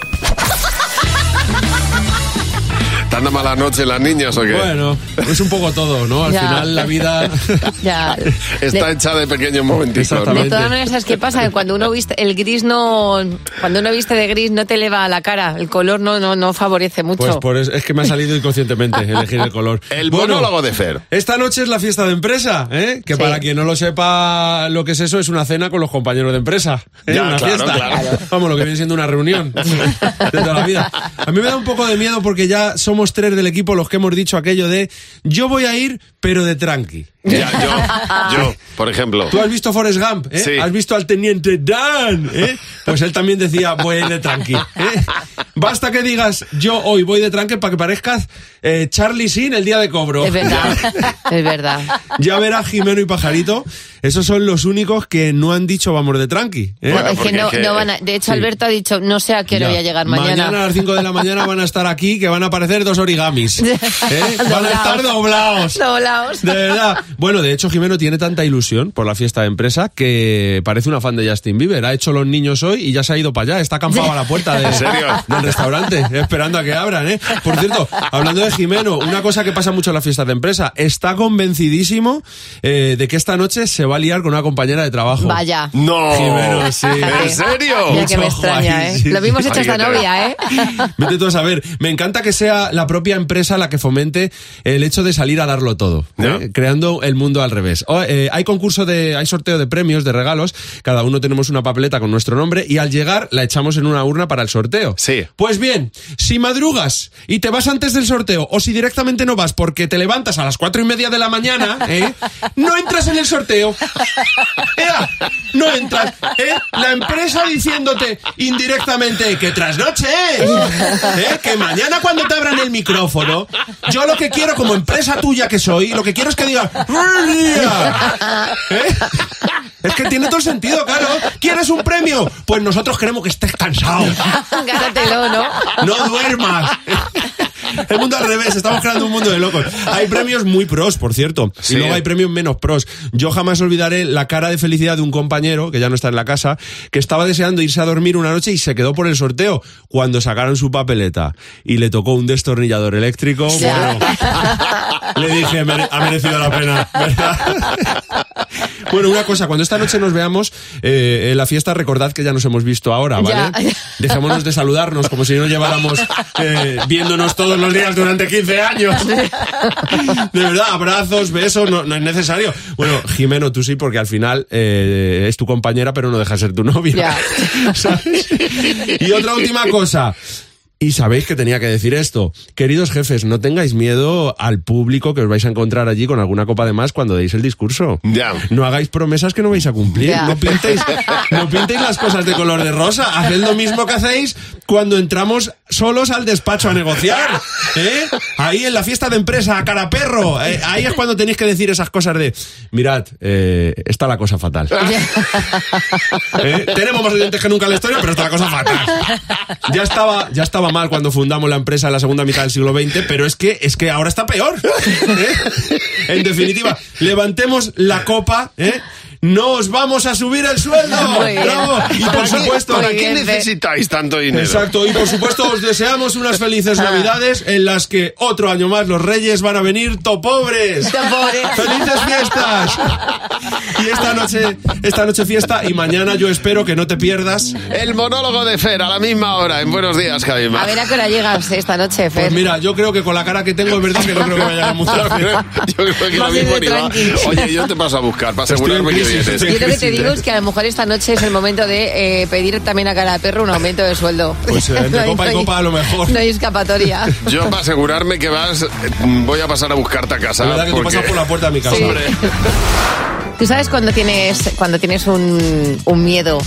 ¿Tan mala noche las niñas o qué? Bueno, es un poco todo, ¿no? Al Ya. final la vida Ya. Está De- hecha de pequeños momentitos. ¿no? De todas maneras, ¿sabes qué pasa? Que cuando uno viste el gris no, cuando uno viste de gris no te eleva la cara, el color no, no, no favorece mucho. Pues por eso, es que me ha salido inconscientemente elegir el color. El Bueno, monólogo de Fer. Esta noche es la fiesta de empresa, ¿eh? Que Sí. para quien no lo sepa lo que es eso, es una cena con los compañeros de empresa. ¿eh? Ya, una claro, fiesta. claro. Vamos, lo que viene siendo una reunión de toda la vida. A mí me da un poco de miedo porque ya somos tres del equipo los que hemos dicho aquello de yo voy a ir, pero de tranqui. Ya, yo, yo, por ejemplo. Tú has visto Forrest Gump, ¿eh? Sí. Has visto al teniente Dan, ¿eh? Pues él también decía, voy a ir de tranqui, ¿eh? Basta que digas, yo hoy voy de tranqui para que parezcas eh, Charlie Sin el día de cobro. Es verdad, es verdad. Ya verás Jimeno y Pajarito, esos son los únicos que no han dicho vamos de tranqui. ¿eh? Bueno, es que no, es que- no van a- de hecho, Sí. Alberto ha dicho, no sé a qué hora voy a llegar mañana. a las 5 de la mañana van a estar aquí, que van a aparecer dos origamis. ¿eh? Van a estar doblados. De verdad. Bueno, de hecho, Jimeno tiene tanta ilusión por la fiesta de empresa que parece una fan de Justin Bieber. Ha hecho los niños hoy y ya se ha ido para allá. Está acampado a la puerta de- ¿En serio? del restaurante, esperando a que abran, ¿eh? Por cierto, hablando de Jimeno, una cosa que pasa mucho en las fiestas de empresa, está convencidísimo eh, de que esta noche se va a liar con una compañera de trabajo. Vaya. No. Jimeno, sí. ¿En serio? Mira que me extraña, ahí, ¿eh? sí, Lo mismo sí. hecho esta novia, ¿eh? Vete tú a saber. Me encanta que sea la propia empresa la que fomente el hecho de salir a darlo todo, ¿eh? Creando el mundo al revés. O, eh, hay concurso de, hay sorteo de premios, de regalos. Cada uno tenemos una papeleta con nuestro nombre y al llegar la echamos en una urna para el sorteo. Sí. Pues bien, si madrugas y te vas antes del sorteo o si directamente no vas porque te levantas a las cuatro y media de la mañana, ¿eh? no entras en el sorteo. Ea, no entras. ¿eh? La empresa diciéndote indirectamente que trasnoche, ¿eh? que mañana cuando te abran el micrófono, yo lo que quiero como empresa tuya que soy, lo que quiero es que diga. ¿Eh? Es que tiene todo el sentido, claro. ¿Quieres un premio? Pues nosotros queremos que estés cansado. Gánatelo, ¿no? No duermas. El mundo al revés, estamos creando un mundo de locos. Hay premios muy pros, por cierto, Sí. y luego hay premios menos pros. Yo jamás olvidaré la cara de felicidad de un compañero, que ya no está en la casa, que estaba deseando irse a dormir una noche y se quedó por el sorteo cuando sacaron su papeleta y le tocó un destornillador eléctrico. Bueno, le dije, "Mere- ha merecido la pena. ¿verdad? Bueno, una cosa, cuando esta noche nos veamos eh, en la fiesta, recordad que ya nos hemos visto ahora, ¿vale? Ya. Dejémonos de saludarnos como si no lleváramos eh, viéndonos todos los días durante 15 años. De verdad, abrazos, besos, no, no es necesario. Bueno, Jimeno, tú sí, porque al final eh, es tu compañera, pero no deja de ser tu novia. Ya. ¿Sabes? Y otra última cosa. Y sabéis que tenía que decir esto. Queridos jefes, no tengáis miedo al público que os vais a encontrar allí con alguna copa de más cuando deis el discurso. Ya. No hagáis promesas que no vais a cumplir. Ya. No pintéis, no pintéis las cosas de color de rosa. Haced lo mismo que hacéis cuando entramos solos al despacho a negociar. ¿eh? Ahí en la fiesta de empresa, a cara perro. ¿eh? Ahí es cuando tenéis que decir esas cosas de, mirad, eh, está la cosa fatal. ¿Eh? Tenemos más oyentes que nunca en la historia, pero está la cosa fatal. Ya estaba, ya estaba mal cuando fundamos la empresa en la segunda mitad del siglo XX, pero es que, es que ahora está peor. ¿eh? En definitiva, levantemos la copa, ¿eh? ¡Nos vamos a subir el sueldo! Y por ¿Para qué- supuesto... ¿Para qué necesitáis tanto dinero? Exacto, y por supuesto os deseamos unas felices Ah. navidades en las que otro año más los reyes van a venir topobres. Topobres. ¡Felices fiestas! Y esta noche, esta noche fiesta y mañana yo espero que no te pierdas. El monólogo de Fer a la misma hora. En Buenos Días, Jaime. A ver a qué hora llegas esta noche, Fer. Pues mira, yo creo que con la cara que tengo es verdad que no creo que vaya a mucho. Yo creo que va. tranqui. Oye, yo te paso a buscar para asegurarme que estoy Yo lo que te digo es que a lo mejor esta noche es el momento de eh, pedir también a cada perro un aumento de sueldo. Pues eh, entre No hay- copa y no copa a lo mejor. No hay escapatoria. Yo para asegurarme que vas, eh, voy a pasar a buscarte a casa. La verdad que tú pasas por la puerta de mi casa. Sí. Hombre. Tú sabes cuando tienes, cuando tienes un, un miedo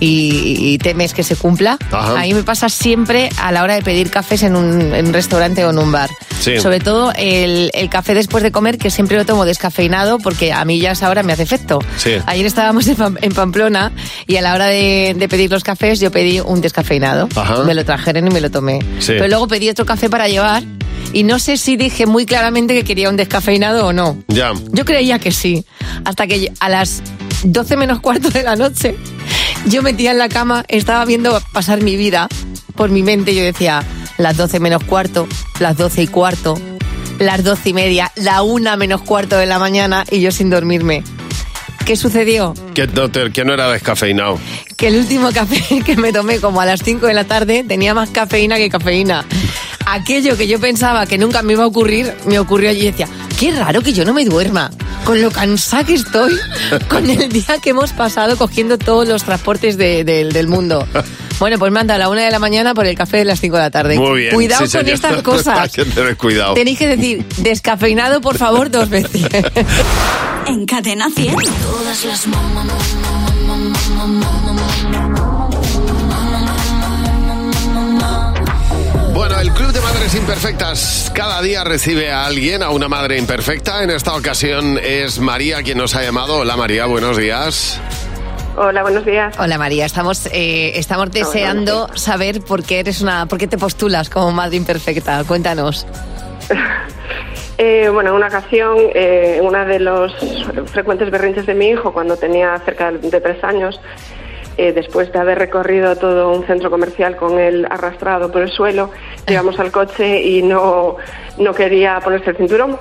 y, y temes que se cumpla. Ajá. A mí me pasa siempre a la hora de pedir cafés en un, en un restaurante o en un bar. Sí. Sobre todo el, el café después de comer, que siempre lo tomo descafeinado porque a mí ya a esa hora me hace efecto. Sí. Ayer estábamos en, Pam- en Pamplona y a la hora de, de pedir los cafés yo pedí un descafeinado. Ajá. Me lo trajeron y me lo tomé. Sí. Pero luego pedí otro café para llevar y no sé si dije muy claramente que quería un descafeinado o no. Ya. Yo creía que sí. Hasta que a las 12 menos cuarto de la noche, yo metía en la cama, estaba viendo pasar mi vida por mi mente. Yo decía, las 12 menos cuarto, las 12 y cuarto, las 12 y media, la una menos cuarto de la mañana y yo sin dormirme. ¿Qué sucedió? Que no, te- que no era descafeinado. Que el último café que me tomé como a las 5 de la tarde tenía más cafeína que cafeína. Aquello que yo pensaba que nunca me iba a ocurrir, me ocurrió allí y decía, qué raro que yo no me duerma. Con lo cansada que estoy, con el día que hemos pasado cogiendo todos los transportes de- de- del mundo. Bueno, pues manda a la una de la mañana por el café de las 5 de la tarde. Muy bien. Cuidado sí, con señor. estas cosas. Hay que tener cuidado. Tenéis que decir, descafeinado, por favor, dos veces. En Cadena 100. Todas las Bueno, el Club de Madres Imperfectas cada día recibe a alguien, a una madre imperfecta. En esta ocasión es María quien nos ha llamado. Hola María, buenos días. Hola, buenos días. Hola María, estamos, eh, estamos deseando saber por qué eres una, por qué te postulas como madre imperfecta. Cuéntanos. Eh, bueno, en una ocasión, eh, en una de los frecuentes berrinches de mi hijo, cuando tenía cerca de tres años, eh, después de haber recorrido todo un centro comercial con él arrastrado por el suelo, llegamos al coche y no, no quería ponerse el cinturón.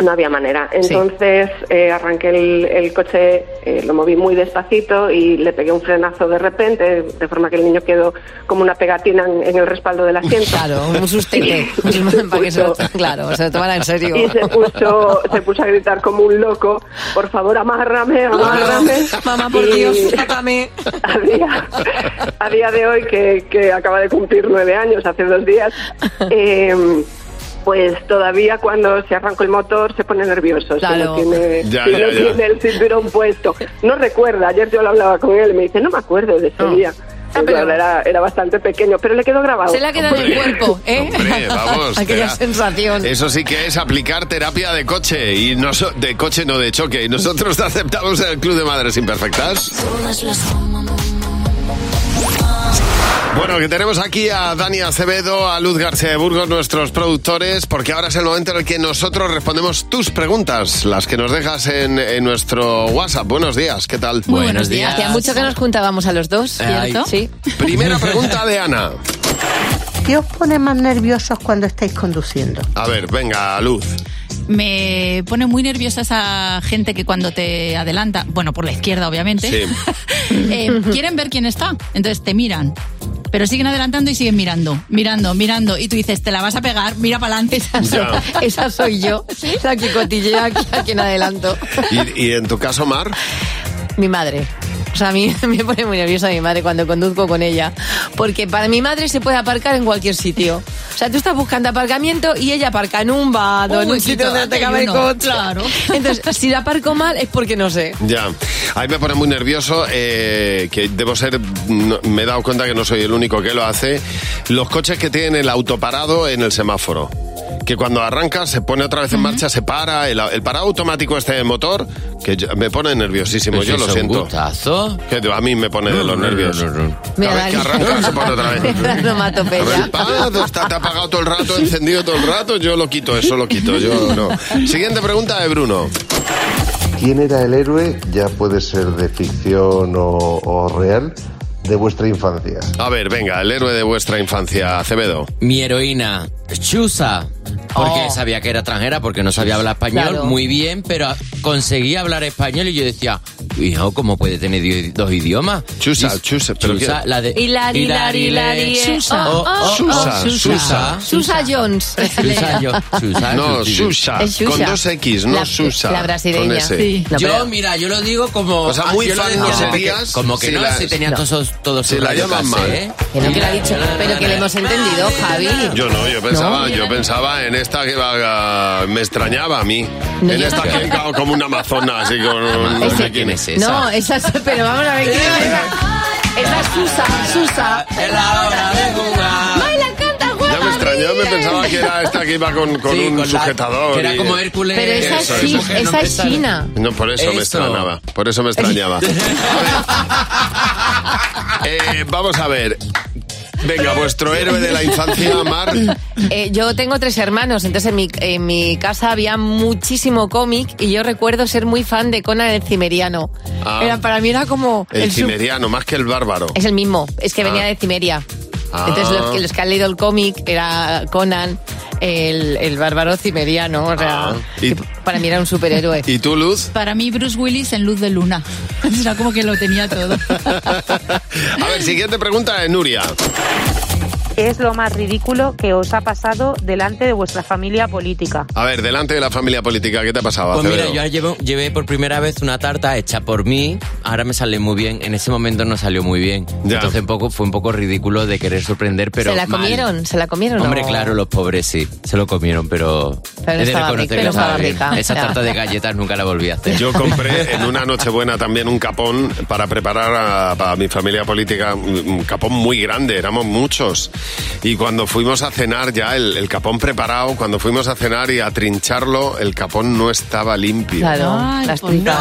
No había manera. Sí. Entonces eh, arranqué el, el coche, eh, lo moví muy despacito y le pegué un frenazo de repente, de forma que el niño quedó como una pegatina en, en el respaldo del asiento. Claro, un sustete. para que se lo, claro, se lo tomara en serio. Y se puso, se puso a gritar como un loco, por favor, amárrame, amárrame. Mamá, por Y Dios, sácame. A día, a día de hoy, que, que acaba de cumplir nueve años, hace dos días, eh, pues todavía cuando se arranca el motor se pone nervioso, si no Claro. tiene, Ya, si ya, no ya. tiene el cinturón puesto. No recuerda, ayer yo lo hablaba con él y me dice, no me acuerdo de ese día. Ah, pero- era, era bastante pequeño, pero le quedó grabado. Se le ha quedado en el cuerpo, ¿eh? Hombre, vamos. Aquella tera- sensación. Eso sí que es aplicar terapia de coche. y no so- De coche, no de choque. Y nosotros te aceptamos en el Club de Madres Imperfectas. Bueno, que tenemos aquí a Dani Acevedo, a Luz García de Burgos, nuestros productores, porque ahora es el momento en el que nosotros respondemos tus preguntas, las que nos dejas en, en nuestro WhatsApp. Buenos días, ¿qué tal? Muy buenos días. Hacía mucho que nos juntábamos a los dos, ¿cierto? Sí. Primera pregunta de Ana. ¿Qué os pone más nerviosos cuando estáis conduciendo? A ver, venga, Luz. Me pone muy nerviosa esa gente que cuando te adelanta, bueno, por la izquierda obviamente, Sí. eh, quieren ver quién está. Entonces te miran. Pero siguen adelantando y siguen mirando, mirando, mirando. Y tú dices, te la vas a pegar, mira para adelante. Ya. Esa soy yo, la que cotillea aquí, aquí en adelanto. ¿Y, y en tu caso, Mar? Mi madre. O sea, a mí me pone muy nerviosa mi madre cuando conduzco con ella. Porque para mi madre se puede aparcar en cualquier sitio. O sea, tú estás buscando aparcamiento y ella aparca en un vado, en un sitio donde te cabe el uno, coche. claro. Entonces, si la aparco mal es porque no sé. Ya, a mí me pone muy nervioso, eh, que debo ser, no- me he dado cuenta que no soy el único que lo hace, los coches que tienen el autoparado en el semáforo. Que cuando arranca se pone otra vez en marcha, se para, el, el parado automático este motor, que yo- me pone nerviosísimo, Pues yo lo un siento. gustazo. Que a mí me pone de los nervios. Mira, Cada vez que Dani. arranca se pone otra vez. Onomatopeya. Está, te ha apagado todo el rato, encendido todo el rato, yo lo quito, eso lo quito, yo no. Siguiente pregunta de Bruno. ¿Quién era el héroe, ya puede ser de ficción o, o real, de vuestra infancia? A ver, venga, el héroe de vuestra infancia, Acevedo. Mi heroína, Chusa. Porque Oh. sabía que era extranjera, porque no sabía hablar español Claro. muy bien, pero conseguía hablar español y yo decía, hijo, ¿cómo puede tener dos idiomas? Chusa, Y- chusa, pero Chusa, la de... Hilari, hilari, hilari, eh. Susa. Oh, Oh, oh, oh, Susa, oh, Susa. Susa Jones. Susa, Susa, No. Susa, con dos X, no La- Susa. la brasileña. Sí. No, yo, mira, yo lo digo como... O sea, muy fan no serías Como que si no, la- si tenía no. todos, todos la llaman mal. ¿eh? Que no, que lo ha dicho, pero que le hemos entendido, Javi. Yo no, yo pensaba, yo pensaba en esta que va, me extrañaba a mí. No, en yo esta no. que va como una amazona, así con... No sé quién es No, esa es, pero vamos a ver quién es esa. Esa es Susa, Susa. Es la hora de jugar. Baila, canta, juega. Ya me extrañó, me pensaba que era esta que iba con, con Sí, un con la- sujetador. que era y- como Hércules. Pero esa es, Eso, chi- eso. esa es China. No, por eso, me Eso. extrañaba. Por eso me extrañaba. A ver. Eh, vamos a ver. Venga, vuestro héroe de la infancia, Mar. Eh, yo tengo tres hermanos, entonces en mi, en mi casa había muchísimo cómic y yo recuerdo ser muy fan de Conan el Cimeriano. Ah. Era, para mí era como... El su- cimeriano, más que el bárbaro. Es el mismo, es que venía Ah. de Cimeria. Ah. Entonces los, que- los que han leído el cómic era Conan, el, el bárbaro cimeriano, o sea, Ah. ¿Y, para mí era un superhéroe. ¿Y tú, Luz? Para mí, Bruce Willis en Luz de Luna. Era como que lo tenía todo. A ver, siguiente pregunta de Nuria. ¿Qué es lo más ridículo que os ha pasado delante de vuestra familia política? A ver, delante de la familia política, ¿qué te ha pasado? Pues mira, yo llevo- llevé por primera vez una tarta hecha por mí, ahora me sale muy bien, en ese momento no salió muy bien. Entonces un poco, fue un poco ridículo de querer sorprender, pero ¿Se la mal. comieron? ¿Se la comieron? Hombre, o- claro, los pobres sí, se lo comieron, pero, Pero he de reconocer rica, que estaba bien. rica, Esa ya. tarta de galletas nunca la volví a hacer. Yo compré en una Nochebuena también un capón para preparar a, para mi familia política, un capón muy grande, éramos muchos. Y cuando fuimos a cenar ya, el, el capón preparado, cuando fuimos a cenar y a trincharlo, el capón no estaba limpio. Claro, las tripas.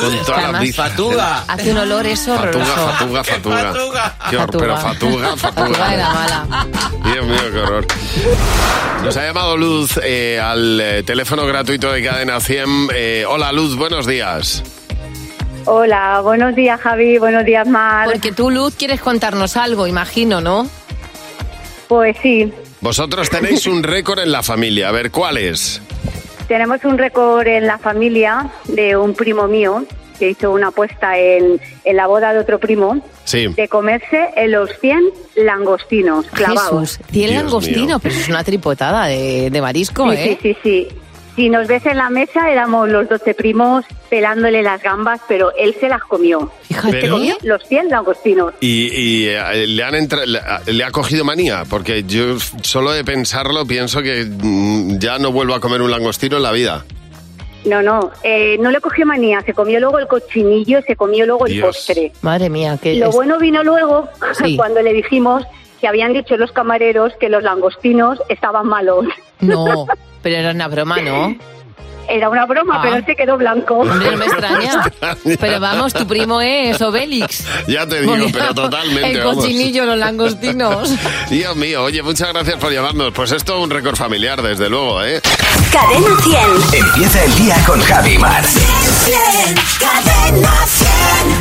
Con toda la Además, biza. Hace un olor eso Fatuga, fatuga, fatuga. Qué pero fatuga, Fatuga fatuga. era mala. Dios mío, qué horror. Nos ha llamado Luz eh, al eh, teléfono gratuito de Cadena 100. Eh, hola Luz, buenos días. Hola, buenos días Javi, buenos días Mar. Porque tú, Luz, quieres contarnos algo, imagino, ¿no? Pues sí, Vosotros tenéis un récord en la familia. A ver, ¿cuál es? tenemos un récord en la familia de un primo mío que hizo una apuesta en, en la boda de otro primo Sí. de comerse en los 100 langostinos clavados. Jesús, 100 Dios langostinos, mío. pero es una tripotada de, de marisco, Sí, ¿eh? sí, sí, sí. Si nos ves en la mesa, éramos los 12 primos pelándole las gambas, pero él se las comió. Fíjate. Se comió los 100 langostinos. Y, y, eh, le, han entra- le, le ha cogido manía, porque yo solo de pensarlo pienso que mm, ya no vuelvo a comer un langostino en la vida. No, no, eh, no le cogió manía, se comió luego el cochinillo, se comió luego el Dios. postre. Madre mía, que Lo es- bueno vino luego Sí. cuando le dijimos que habían dicho los camareros que los langostinos estaban malos. No, pero era una broma, ¿no? Era una broma, Ah. pero él se quedó blanco. Hombre, no me extraña. Pero vamos, tu primo es Obélix. Ya te digo, Porque pero totalmente. El vamos. cochinillo, los langostinos. Dios mío, oye, muchas gracias por llamarnos. Pues esto es un récord familiar, desde luego, ¿eh? Cadena 100. Empieza el día con Javi Mar. Cadena 100.